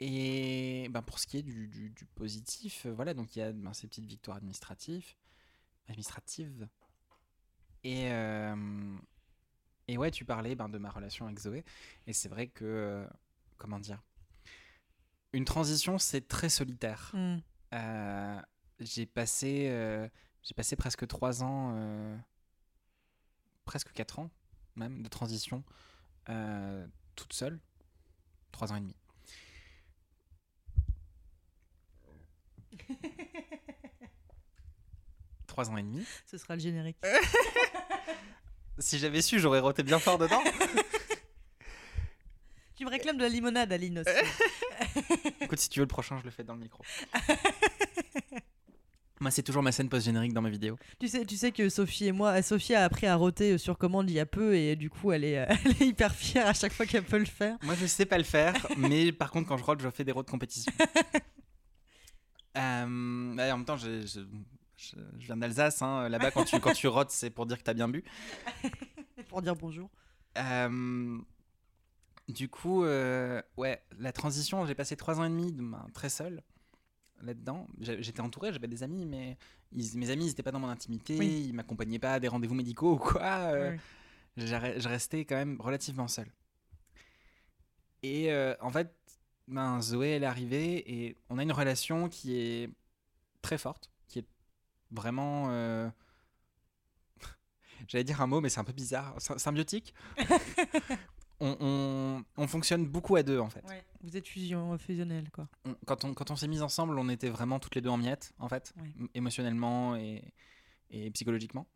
Et ben, pour ce qui est du, du- du positif, voilà, donc il y a ben, ces petites victoires administratives. administratives. Et, euh, et ouais, tu parlais ben, de ma relation avec Zoé. Et c'est vrai que, euh, comment dire, une transition, c'est très solitaire. Mm. Euh, j'ai passé, euh, j'ai passé presque trois ans, presque quatre ans même de transition toute seule, trois ans et demi. Trois ans et demi. Ce sera le générique. Si j'avais su, j'aurais roté bien fort dedans. Tu me réclames de la limonade, Aline aussi. Écoute, si tu veux le prochain, je le fais dans le micro. Moi, c'est toujours ma scène post-générique dans mes vidéos. tu, sais, tu sais que Sophie et moi, Sophie a appris à roter sur commande il y a peu et du coup, elle est, euh, elle est hyper fière à chaque fois qu'elle peut le faire. Moi, je sais pas le faire, mais par contre, quand je rote, je fais des rots de compétition. Euh, en même temps, je, je- viens d'Alsace. hein. Là-bas, quand tu, quand tu rotes, c'est pour dire que t'as bien bu. Pour dire bonjour. Euh, du coup, euh, ouais, la transition, j'ai passé trois ans et demi de- ben, très seul là-dedans. J'étais entouré, j'avais des amis, mais ils- mes amis, ils n'étaient pas dans mon intimité, Oui. ils m'accompagnaient pas à des rendez-vous médicaux ou quoi. euh, je restais quand même relativement seul. Et euh, en fait, ben, Zoé, elle est arrivée et on a une relation qui est très forte, vraiment. euh, J'allais dire un mot, mais c'est un peu bizarre. Sy- Symbiotique. on, on- on fonctionne beaucoup à deux en fait. Ouais. Vous êtes fusion, fusionnel, quoi. On- quand on, quand on s'est mis ensemble, on était vraiment toutes les deux en miettes en fait, Ouais. émotionnellement et, et psychologiquement.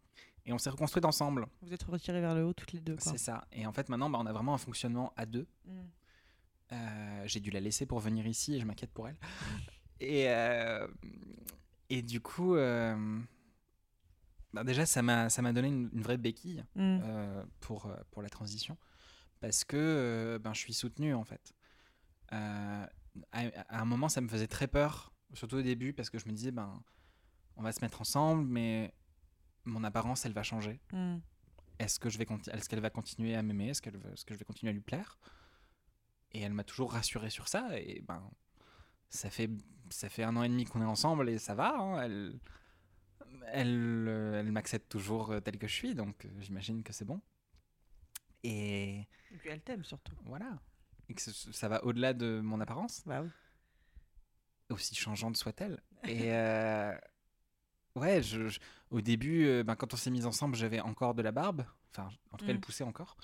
Et on s'est reconstruite ensemble. Vous êtes retirés vers le haut toutes les deux, quoi. C'est ça. Et en fait, maintenant, bah, on a vraiment un fonctionnement à deux. Mm. Euh, j'ai dû la laisser pour venir ici et je m'inquiète pour elle. Et, euh, et du coup, euh, bah, déjà, ça m'a donné une, une vraie béquille Mm. euh, pour, euh, pour la transition. Parce que euh, ben, je suis soutenu, en fait. À, à un moment, ça me faisait très peur, surtout au début, parce que je me disais, ben, on va se mettre ensemble, mais mon apparence, elle va changer. Mm. Est-ce que je vais conti- est-ce qu'elle va continuer à m'aimer? Est-ce qu'elle va- est-ce que je vais continuer à lui plaire? Et elle m'a toujours rassuré sur ça. Et ben, ça fait ça fait un an et demi qu'on est ensemble et ça va. hein. Elle elle euh, elle m'accepte toujours euh, tel que je suis, donc euh, j'imagine que c'est bon. Et Et puis elle t'aime surtout. voilà. Et que ça va au-delà de mon apparence, Bah oui. aussi changeante soit-elle. Et euh, ouais, je, je- au début, euh, ben, quand on s'est mis ensemble, j'avais encore de la barbe. Enfin, en tout cas, elle Mm. poussait encore.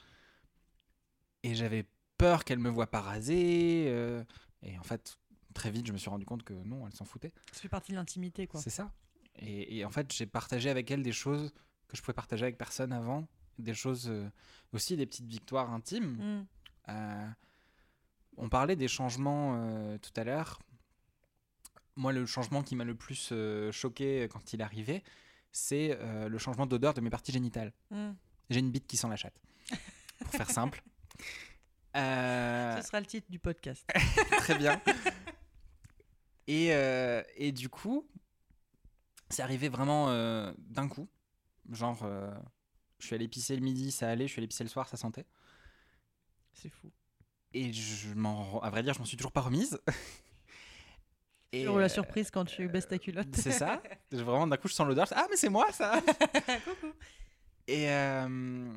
Et j'avais peur qu'elle me voie pas rasé. euh, et en fait, très vite, je me suis rendu compte que non, elle s'en foutait. Ça fait partie de l'intimité, quoi. C'est ça. Et, et en fait, j'ai partagé avec elle des choses que je pouvais partager avec personne avant. Des choses, euh, aussi des petites victoires intimes. Mm. Euh, on parlait des changements euh, tout à l'heure. Moi, le changement qui m'a le plus choqué quand il arrivé, c'est le changement d'odeur de mes parties génitales. Mm. J'ai une bite qui sent la chatte. Pour faire simple. Ce sera le titre du podcast. très bien. Et, euh, et du coup, c'est arrivé vraiment euh, d'un coup. Genre, euh, je suis allé pisser le midi, ça allait. Je suis allé pisser le soir, ça sentait. C'est fou. Et je m'en, à vrai dire, je m'en suis toujours pas remise. Et Toujours la surprise quand tu baisses ta culotte. C'est ça. Vraiment, d'un coup, je sens l'odeur. Ah, mais c'est moi, ça. et, euh,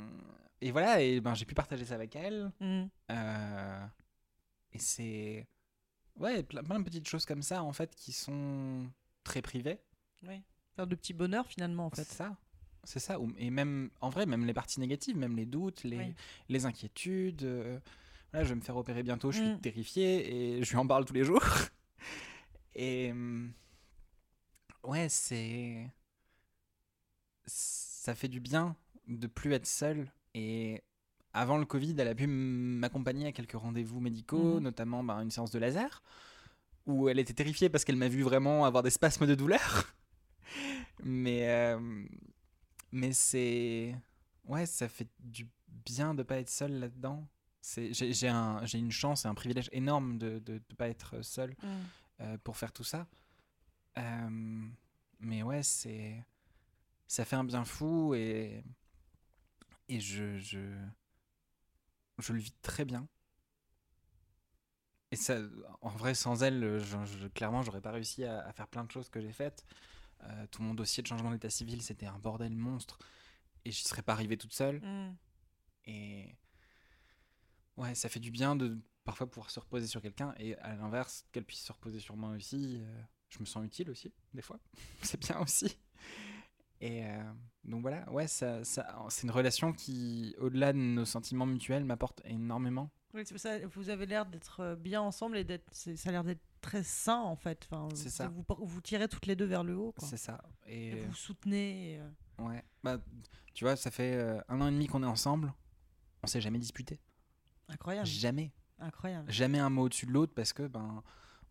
et voilà. Et ben, j'ai pu partager ça avec elle. Mm. Euh, et c'est ouais, plein, plein de petites choses comme ça en fait qui sont très privées. Oui. Faire de petits bonheurs finalement en fait. C'est ça. C'est ça. Et même en vrai, même les parties négatives, même les doutes, les, les inquiétudes. euh, voilà, je vais me faire opérer bientôt. Je suis Mm. terrifié et je lui en parle tous les jours. et hum, ouais, c'est ça fait du bien de plus être seul et avant le Covid, elle a pu m'accompagner à quelques rendez-vous médicaux, Mhm. notamment bah, une séance de laser, où elle était terrifiée parce qu'elle m'a vu vraiment avoir des spasmes de douleur. mais euh, mais c'est... Ouais, ça fait du bien de pas être seul là-dedans. J'ai j'ai un- j'ai une chance et un privilège énorme de ne pas être seul Mm. euh, pour faire tout ça. Euh, mais ouais, c'est ça fait un bien fou et et je je je le vis très bien. Et ça, en vrai, sans elle, je, je- clairement, j'aurais pas réussi à, à faire plein de choses que j'ai faites. Euh, tout mon dossier de changement d'état civil, c'était un bordel monstre, et j'y serais pas arrivée toute seule. Mm. Et ouais, ça fait du bien de parfois pouvoir se reposer sur quelqu'un et à l'inverse, qu'elle puisse se reposer sur moi aussi. euh, je me sens utile aussi, des fois. c'est bien aussi. Et euh, donc voilà, ouais, ça, ça, c'est une relation qui, au-delà de nos sentiments mutuels, m'apporte énormément. Oui, c'est pour ça vous avez l'air d'être euh, bien ensemble et d'être ça a l'air d'être très sain en fait. Enfin, C'est vous- ça. Vous, vous tirez toutes les deux vers le haut quoi. C'est ça. Et, Et vous vous soutenez. et, euh, ouais, bah, tu vois, ça fait euh, un an et demi qu'on est ensemble. On s'est jamais disputé. Incroyable. Jamais. Incroyable. Jamais un mot au-dessus de l'autre parce que ben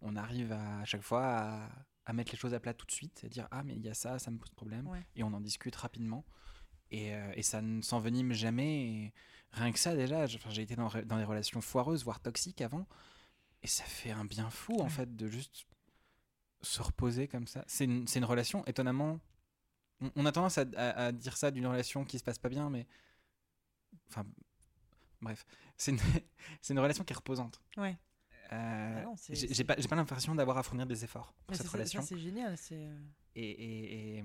on arrive à, à chaque fois à, à mettre les choses à plat tout de suite, à dire ah mais il y a ça, ça me pose problème, Ouais. et on en discute rapidement. Et, euh, et ça ne s'envenime jamais. Et rien que ça déjà, j'ai été dans, dans des relations foireuses, voire toxiques avant, et ça fait un bien fou en fait de juste se reposer comme ça. C'est une, une relation étonnamment. On, on a tendance à, à- à dire ça d'une relation qui se passe pas bien, mais enfin bref, c'est une, c'est une relation qui est reposante. Ouais. Euh, Ah c'est- j'ai pas, l'impression d'avoir à fournir des efforts pour cette relation. c'est génial. Euh, et, et, et,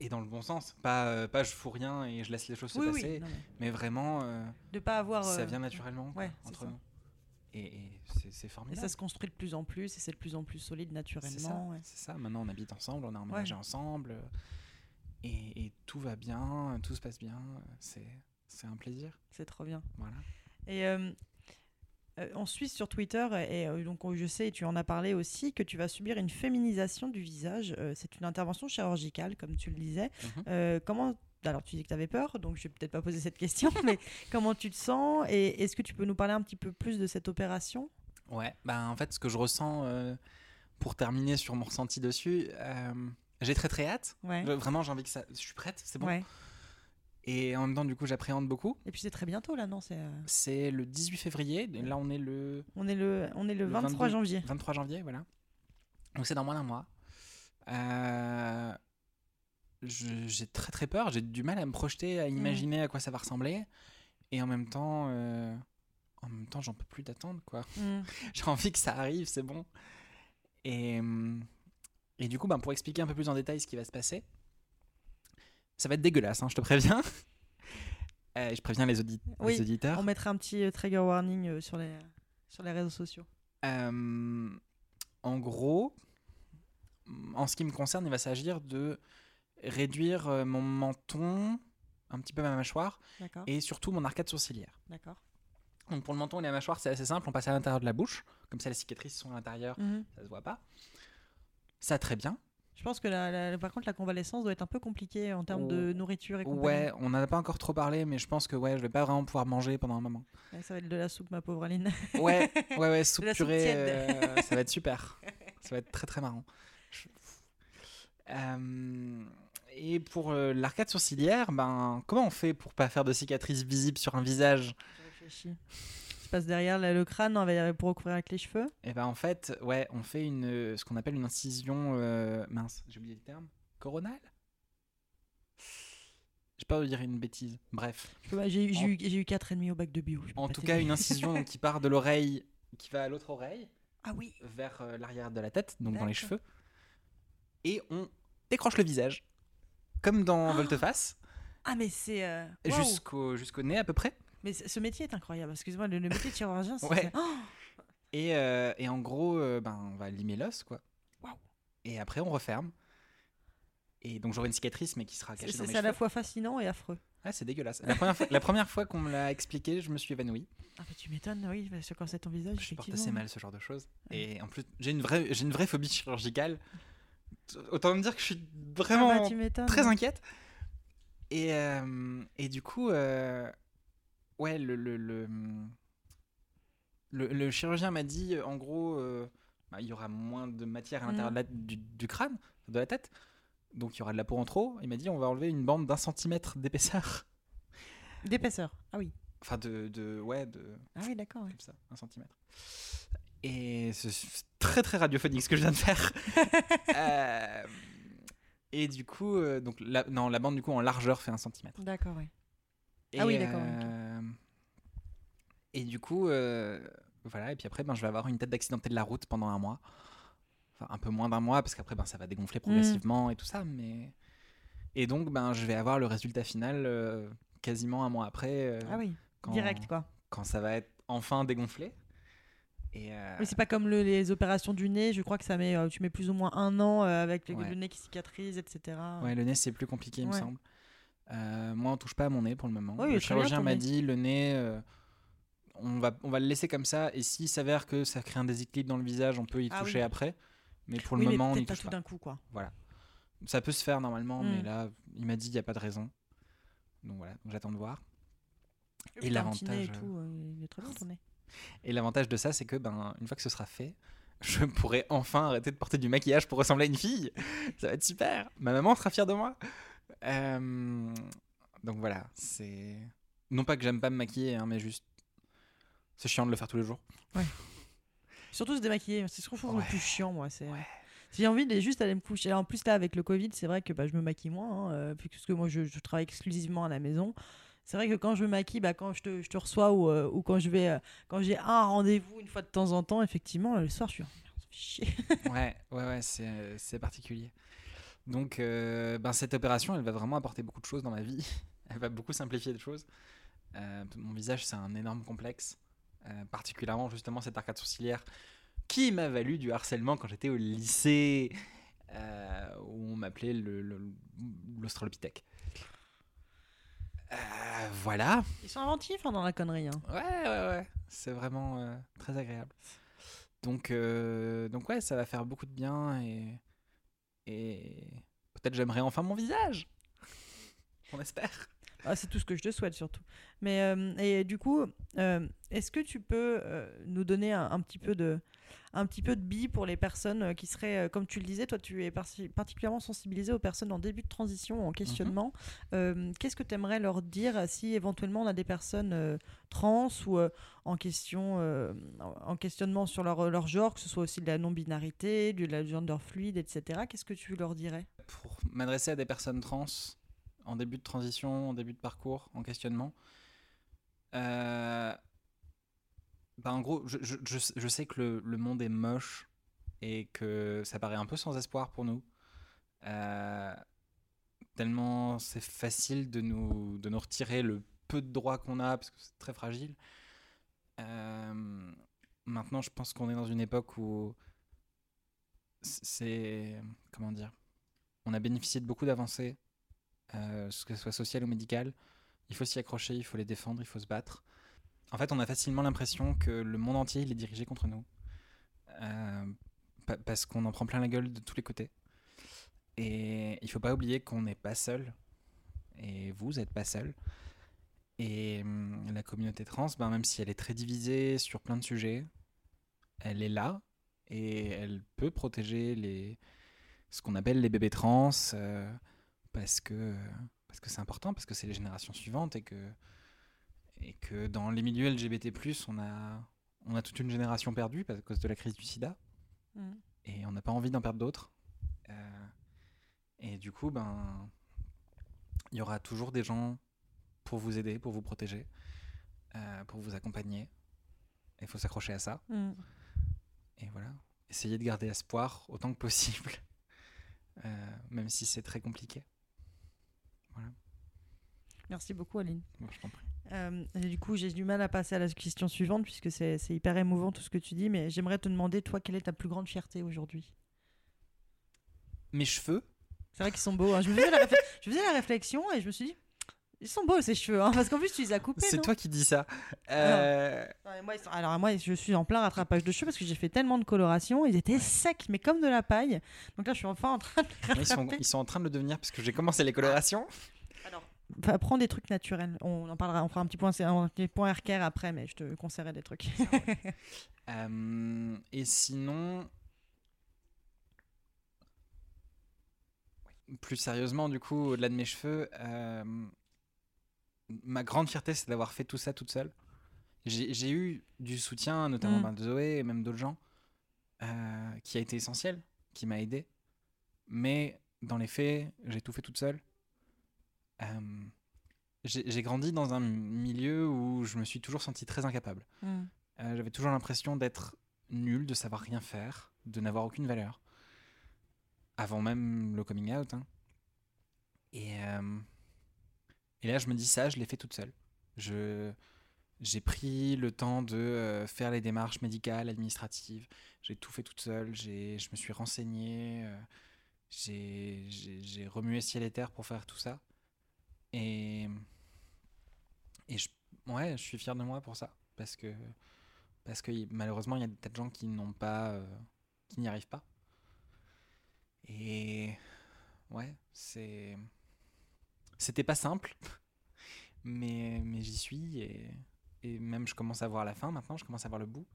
et dans le bon sens. Pas, euh, pas je fous rien et je laisse les choses se oui. passer, non, mais mais vraiment, euh, De pas avoir. ça euh, vient naturellement ouais, entre ça. nous. Et, et c'est- c'est Et formidable. ça se construit de plus en plus et c'est de plus en plus solide C'est ça, naturellement. ouais. c'est ça. Maintenant, on habite ensemble, on a emménagé Ouais. ensemble. euh, Et, tout va bien, tout se passe bien. euh, C'est c'est un plaisir. C'est trop bien. Voilà. Et euh, on suit sur Twitter, et euh, donc je sais, tu en as parlé aussi, que tu vas subir une féminisation du visage. Euh, c'est une intervention chirurgicale, comme tu le disais. Mhm. Euh, comment. Alors, tu dis que tu avais peur, donc je vais peut-être pas poser cette question, mais comment tu te sens Et est-ce que tu peux nous parler un petit peu plus de cette opération? Ouais, bah en fait, ce que je ressens, pour terminer sur mon ressenti dessus, j'ai très très hâte. Ouais. Vraiment, j'ai envie que ça. Je suis prête, c'est bon. ouais. Et en même temps, du coup, j'appréhende beaucoup. Et puis c'est très bientôt, là, non c'est, euh, le 18 février. Là, on est le on, est le, on est le Le 23 22. janvier. 23 janvier, voilà. Donc c'est dans moins d'un mois. Euh, j'ai très très peur. J'ai du mal à me projeter, à imaginer à quoi ça va ressembler. Et en même temps, euh, en même temps, j'en peux plus d'attendre, quoi. Mm. J'ai envie que ça arrive, c'est bon. Et, hum, et du coup, ben, pour expliquer un peu plus en détail ce qui va se passer, ça va être dégueulasse, hein, je te préviens. Euh, je préviens les, audi- Oui, les auditeurs. On mettra un petit euh, trigger warning euh, sur, les, sur les réseaux sociaux. Euh, en gros, en ce qui me concerne, il va s'agir de réduire mon menton, un petit peu ma mâchoire, et surtout mon arcade sourcilière. D'accord. Donc pour le menton et la mâchoire, c'est assez simple, on passe à l'intérieur de la bouche, comme ça les cicatrices sont à l'intérieur, Mhm. ça se voit pas. Ça très bien. Je pense que la, la- par contre la convalescence doit être un peu compliquée en termes de nourriture et compagnie. Ouais, on n'en a pas encore trop parlé, mais je pense que ouais, je vais pas vraiment pouvoir manger pendant un moment. Ouais, Ça va être de la soupe, ma pauvre Aline. Ouais, ouais, ouais, soupe purée, euh, ça va être super. Ça va être très très marrant. Je- Euh, et pour euh, l'arcade sourcilière, ben comment on fait pour pas faire de cicatrices visibles sur un visage? Je réfléchis. Se passe derrière là, le crâne, on va pour recouvrir avec les cheveux. Et ben en fait, ouais, on fait une euh, ce qu'on appelle une incision euh, mince, j'ai oublié le terme, coronale? J'ai pas dire une bêtise. Bref, J'ai En- eu, eu 4,5 au bac de bio. en tout cas une incision qui part de l'oreille, qui va à l'autre oreille. Ah oui. vers euh, l'arrière de la tête, donc dans les cheveux. Et on décroche le visage, comme dans Volte-Face, Ah mais c'est. euh, jusqu'au nez à peu près. Mais ce métier est incroyable. Excuse-moi, le, le métier de chirurgien, c'est. Ouais. c'est- Oh Et, euh, et en gros, euh, ben, on va limer l'os, quoi. Waouh. Et après, on referme. Et donc, j'aurai une cicatrice, mais qui sera c'est cachée dans c'est mes à la fois fascinant et affreux. Ah, c'est dégueulasse. La première fois, la première fois qu'on me l'a expliqué, je me suis évanoui. Ah bah tu m'étonnes, oui, parce que quand c'est ton visage, Je supporte assez mal ce genre de choses. Ouais. Et en plus, j'ai une vraie, j'ai une vraie phobie chirurgicale. Autant me dire que je suis Ah vraiment bah, tu m'étonnes. très inquiète. Et, euh, et du coup, euh, ouais, le, le, le, le- le chirurgien m'a dit, euh, en gros, euh, bah, il y aura moins de matière à l'intérieur la- du, du crâne, de la tête. Donc il y aura de la peau en trop. Il m'a dit, on va enlever une bande d'un centimètre d'épaisseur. D'épaisseur. Ah oui. Enfin, de, de, ouais, de, Ah oui, d'accord. ouais. comme ça, un centimètre. Et c'est très très radiophonique ce que je viens de faire. Euh, et du coup, euh, donc la, non, la bande du coup en largeur fait un centimètre. D'accord, oui. Et, Ah oui, d'accord, euh, Et du coup, euh, voilà. Et puis après, ben, je vais avoir une tête d'accidenté de la route pendant un mois. Enfin, un peu moins d'un mois parce qu'après, ben, ça va dégonfler progressivement et tout ça. Mais et donc, ben, je vais avoir le résultat final euh, quasiment un mois après. euh, Ah oui, quand, direct quoi. Quand ça va être enfin dégonflé. Et euh, Mais c'est pas comme le- les opérations du nez, je crois que ça met, tu mets plus ou moins un an avec le, Ouais. le nez qui cicatrise, etc. Ouais, le nez, c'est plus compliqué, il me Ouais. semble. Moi, on touche pas à mon nez pour le moment. Oui, il le chirurgien m'a dit le nez, on, va, on va le laisser comme ça. Et s'il s'avère que ça crée un déséquilibre dans le visage, on peut y Ah toucher oui. après. Mais pour oui, le moment, on n'y peut-être pas touche tout pas. d'un coup quoi. Ça peut se faire normalement, mais Mm. là, il m'a dit il n'y a pas de raison. Donc voilà, j'attends de voir. Et l'avantage. Et euh. Et l'avantage de ça, c'est que ben, une fois que ce sera fait, je pourrai enfin arrêter de porter du maquillage pour ressembler à une fille. Ça va être super. Ma maman sera fière de moi. Euh, donc voilà, c'est. Non pas que j'aime pas me maquiller, hein, mais juste. C'est chiant de le faire tous les jours. Ouais. Surtout se démaquiller, c'est ce que je trouve le plus chiant, moi. C'est. J'ai envie de juste aller me coucher. En plus, là, avec le Covid, c'est vrai que bah, je me maquille moins, hein, euh, puisque moi, je, je, travaille exclusivement à la maison. C'est vrai que quand je me maquille, bah, quand je te, je te reçois ou, euh, ou, quand je vais, euh, quand j'ai un rendez-vous une fois de temps en temps, effectivement, le soir, je suis chier. ouais, ouais, ouais, c'est particulier. Donc, ben, cette opération, elle va vraiment apporter beaucoup de choses dans ma vie. Elle va beaucoup simplifier les choses. mon visage, c'est un énorme complexe, particulièrement justement cette arcade sourcilière qui m'a valu du harcèlement quand j'étais au lycée, euh, où on m'appelait l'Australopithèque. Le, euh, voilà. Ils sont inventifs hein, dans la connerie. Hein. Ouais, ouais, ouais. C'est vraiment euh, très agréable. Donc, donc ouais, ça va faire beaucoup de bien et, et peut-être j'aimerais enfin mon visage. On espère. Ah, c'est tout ce que je te souhaite surtout. Mais et du coup, est-ce que tu peux nous donner un, petit peu de un petit peu de billes pour les personnes euh, qui seraient, euh, comme tu le disais, toi tu es particulièrement sensibilisé aux personnes en début de transition, en questionnement. Mhm. Euh, qu'est-ce que tu aimerais leur dire si éventuellement on a des personnes trans ou en question, en questionnement sur leur, leur, genre, que ce soit aussi de la non-binarité, de la gender fluide, etc. Qu'est-ce que tu leur dirais? Pour m'adresser à des personnes trans en début de transition, en début de parcours, en questionnement, euh, bah, en gros, je, sais que le, le, monde est moche et que ça paraît un peu sans espoir pour nous. Euh, tellement c'est facile de nous, de nous retirer le peu de droits qu'on a parce que c'est très fragile. Euh, maintenant, je pense qu'on est dans une époque où c'est. Comment dire On a bénéficié de beaucoup d'avancées, euh, que ce soit social ou médical. Il faut s'y accrocher, il faut les défendre, il faut se battre. En fait, on a facilement l'impression que le monde entier est dirigé contre nous. Euh, parce qu'on en prend plein la gueule de tous les côtés. Et il faut pas oublier qu'on n'est pas seul. Et vous n'êtes pas seul. Et hum, la communauté trans, ben, même si elle est très divisée sur plein de sujets, elle est là et elle peut protéger ce qu'on appelle les bébés trans euh, parce que parce que c'est important, parce que c'est les générations suivantes et que et que dans les milieux LGBT+, on a, on a toute une génération perdue à cause de la crise du sida. Mm. Et on n'a pas envie d'en perdre d'autres. Euh, et du coup, ben, il y aura toujours des gens pour vous aider, pour vous protéger, euh, pour vous accompagner. Il faut s'accrocher à ça. Mm. Et voilà. Essayez de garder espoir autant que possible, euh, même si c'est très compliqué. Merci beaucoup, Aline. je t'en prie. Euh, du coup, j'ai du mal à passer à la question suivante puisque c'est hyper émouvant tout ce que tu dis, mais j'aimerais te demander, toi, quelle est ta plus grande fierté aujourd'hui? Mes cheveux C'est vrai qu'ils sont beaux. Hein. Je, me faisais la je, faisais la réflexion et je me suis dit, ils sont beaux ces cheveux, hein, parce qu'en plus tu les as coupés. C'est toi qui dis ça. Euh, alors, moi, je suis en plein rattrapage de cheveux parce que j'ai fait tellement de coloration, ils étaient secs, mais comme de la paille. Donc là, je suis enfin en train de les ils, sont, ils sont en train de le devenir parce que j'ai commencé les colorations. Prends des trucs naturels. On en parlera, on fera un petit point, un petit point après, mais je te conseillerai des trucs. Euh, et sinon, plus sérieusement, du coup, au-delà de mes cheveux, euh, ma grande fierté, c'est d'avoir fait tout ça toute seule. J'ai eu du soutien, notamment mm. ben, de Zoé et même d'autres gens, euh, qui a été essentiel, qui m'a aidé. Mais dans les faits, j'ai tout fait toute seule. Euh, j'ai grandi dans un milieu où je me suis toujours senti très incapable. Mm. Euh, j'avais toujours l'impression d'être nul, de savoir rien faire, de n'avoir aucune valeur. Avant même le coming out. Hein. Et, euh, et là, je me dis ça, je l'ai fait toute seule. Je, j'ai pris le temps de faire les démarches médicales, administratives. J'ai tout fait toute seule. Je me suis renseigné. j'ai remué ciel et terre pour faire tout ça. Et, et je, ouais, je suis fier de moi pour ça. Parce que, parce que malheureusement, il y a des de gens qui n'ont pas. Euh, qui n'y arrivent pas. Et. Ouais, c'est. C'était pas simple. Mais, mais j'y suis et, et même je commence à voir la fin maintenant, je commence à voir le bout.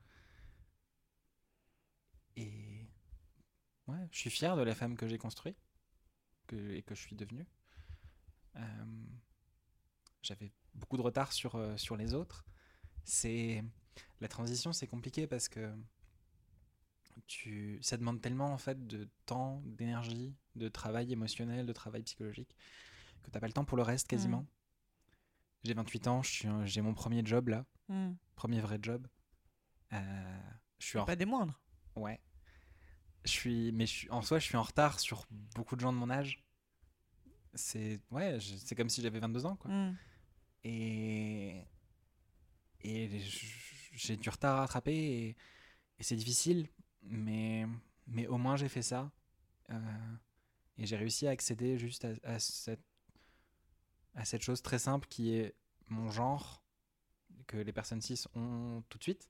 Et ouais, je suis fier de la femme que j'ai construite que, et que je suis devenue. Euh, J'avais beaucoup de retard sur, euh, sur les autres. C'est la transition, c'est compliqué parce que tu, ça demande tellement en fait de temps, d'énergie, de travail émotionnel, de travail psychologique que t'as pas le temps pour le reste quasiment. J'ai 28 ans, j'ai mon premier job là, Hmm. premier vrai job. Euh, je suis en Pas des moindres. Ouais. Je suis, mais je suis- en soi, je suis en retard sur beaucoup de gens de mon âge. C'est, ouais, je- c'est comme si j'avais 22 ans, quoi. Hmm. Et, et j'ai du retard à rattraper et, c'est difficile, mais, mais au moins j'ai fait ça. Euh, et j'ai réussi à accéder juste à, cette, à cette chose très simple qui est mon genre, que les personnes cis ont tout de suite.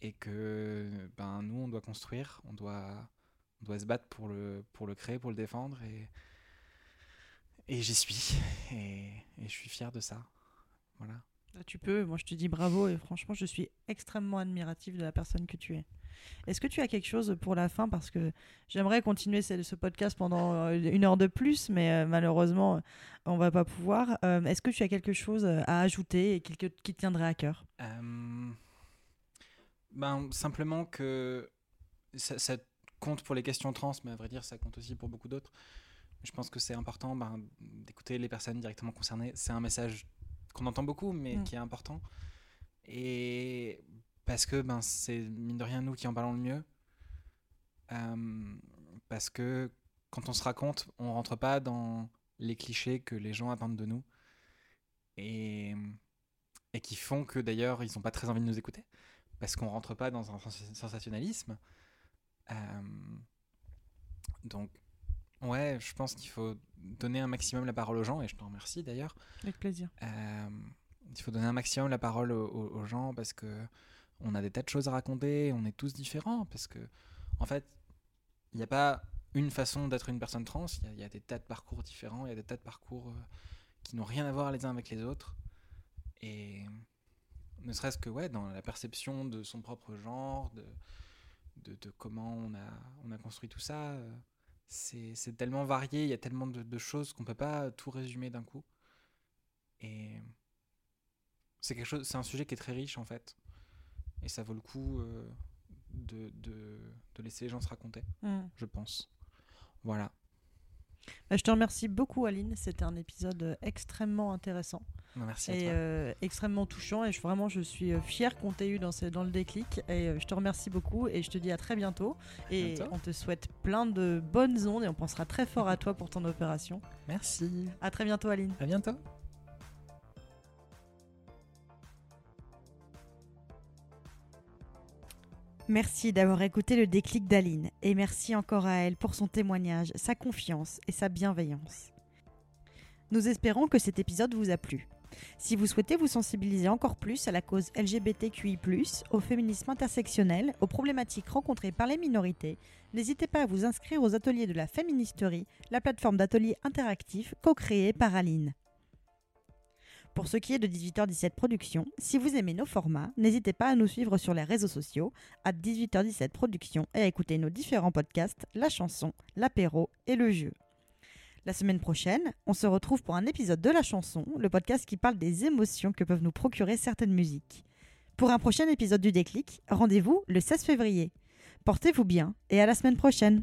Et que ben, nous, on doit construire, on doit, doit se battre pour le, pour le créer, pour le défendre. Et j'y suis. Et, et je suis fier de ça. Voilà. Bah, Tu peux, moi je te dis bravo et franchement je suis extrêmement admiratif de la personne que tu es. Est-ce que tu as quelque chose pour la fin? Parce que j'aimerais continuer ce, ce podcast pendant euh, une heure de plus, mais euh, malheureusement on va pas pouvoir. Euh, Est-ce que tu as quelque chose à ajouter et qui, qui te tiendrait à cœur? Euh, ben, simplement que ça, ça compte pour les questions trans, mais à vrai dire, ça compte aussi pour beaucoup d'autres. Je pense que c'est important ben, d'écouter les personnes directement concernées. C'est un message qu'on entend beaucoup, mais Mm. qui est important. Et parce que ben, c'est mine de rien nous qui en parlons le mieux. Euh, parce que quand on se raconte, on rentre pas dans les clichés que les gens attendent de nous. Et, et qui font que d'ailleurs, ils n'ont pas très envie de nous écouter. Parce qu'on rentre pas dans un sens- sensationnalisme. Euh, donc, ouais, je pense qu'il faut donner un maximum la parole aux gens, et je t'en remercie d'ailleurs. Avec plaisir. Euh, il faut donner un maximum la parole aux, gens parce que on a des tas de choses à raconter, on est tous différents parce que en fait, il n'y a pas une façon d'être une personne trans, il y a- il y, a des tas de parcours différents, il y a des tas de parcours euh, qui n'ont rien à voir les uns avec les autres et ne serait-ce que ouais dans la perception de son propre genre, de, de, de comment on a, on a construit tout ça, euh, c'est tellement varié, il y a tellement de, de choses qu'on peut pas tout résumer d'un coup. Et c'est quelque chose, c'est un sujet qui est très riche en fait. Et ça vaut le coup euh, de, de, de laisser les gens se raconter, Hmm. je pense. Voilà. Bah, je te remercie beaucoup Aline, c'était un épisode euh, extrêmement intéressant. Bah, Merci à et toi. euh, extrêmement touchant et je, vraiment je suis euh, fière qu'on t'ait eu dans, ce- dans le déclic et je te remercie beaucoup et je te dis à très bientôt et bientôt. on te souhaite plein de bonnes ondes et on pensera très fort à toi pour ton opération. Merci. À très bientôt Aline. À bientôt. Merci d'avoir écouté le déclic d'Aline et merci encore à elle pour son témoignage, sa confiance et sa bienveillance. Nous espérons que cet épisode vous a plu. Si vous souhaitez vous sensibiliser encore plus à la cause LGBTQI, au féminisme intersectionnel, aux problématiques rencontrées par les minorités, n'hésitez pas à vous inscrire aux ateliers de la Féministerie, la plateforme d'ateliers interactifs co-créée par Aline. Pour ce qui est de 18h17 Productions, si vous aimez nos formats, n'hésitez pas à nous suivre sur les réseaux sociaux à 18h17 Productions et à écouter nos différents podcasts, la chanson, l'apéro et le jeu. La semaine prochaine, on se retrouve pour un épisode de La Chanson, le podcast qui parle des émotions que peuvent nous procurer certaines musiques. Pour un prochain épisode du Déclic, rendez-vous le 16 février. Portez-vous bien et à la semaine prochaine.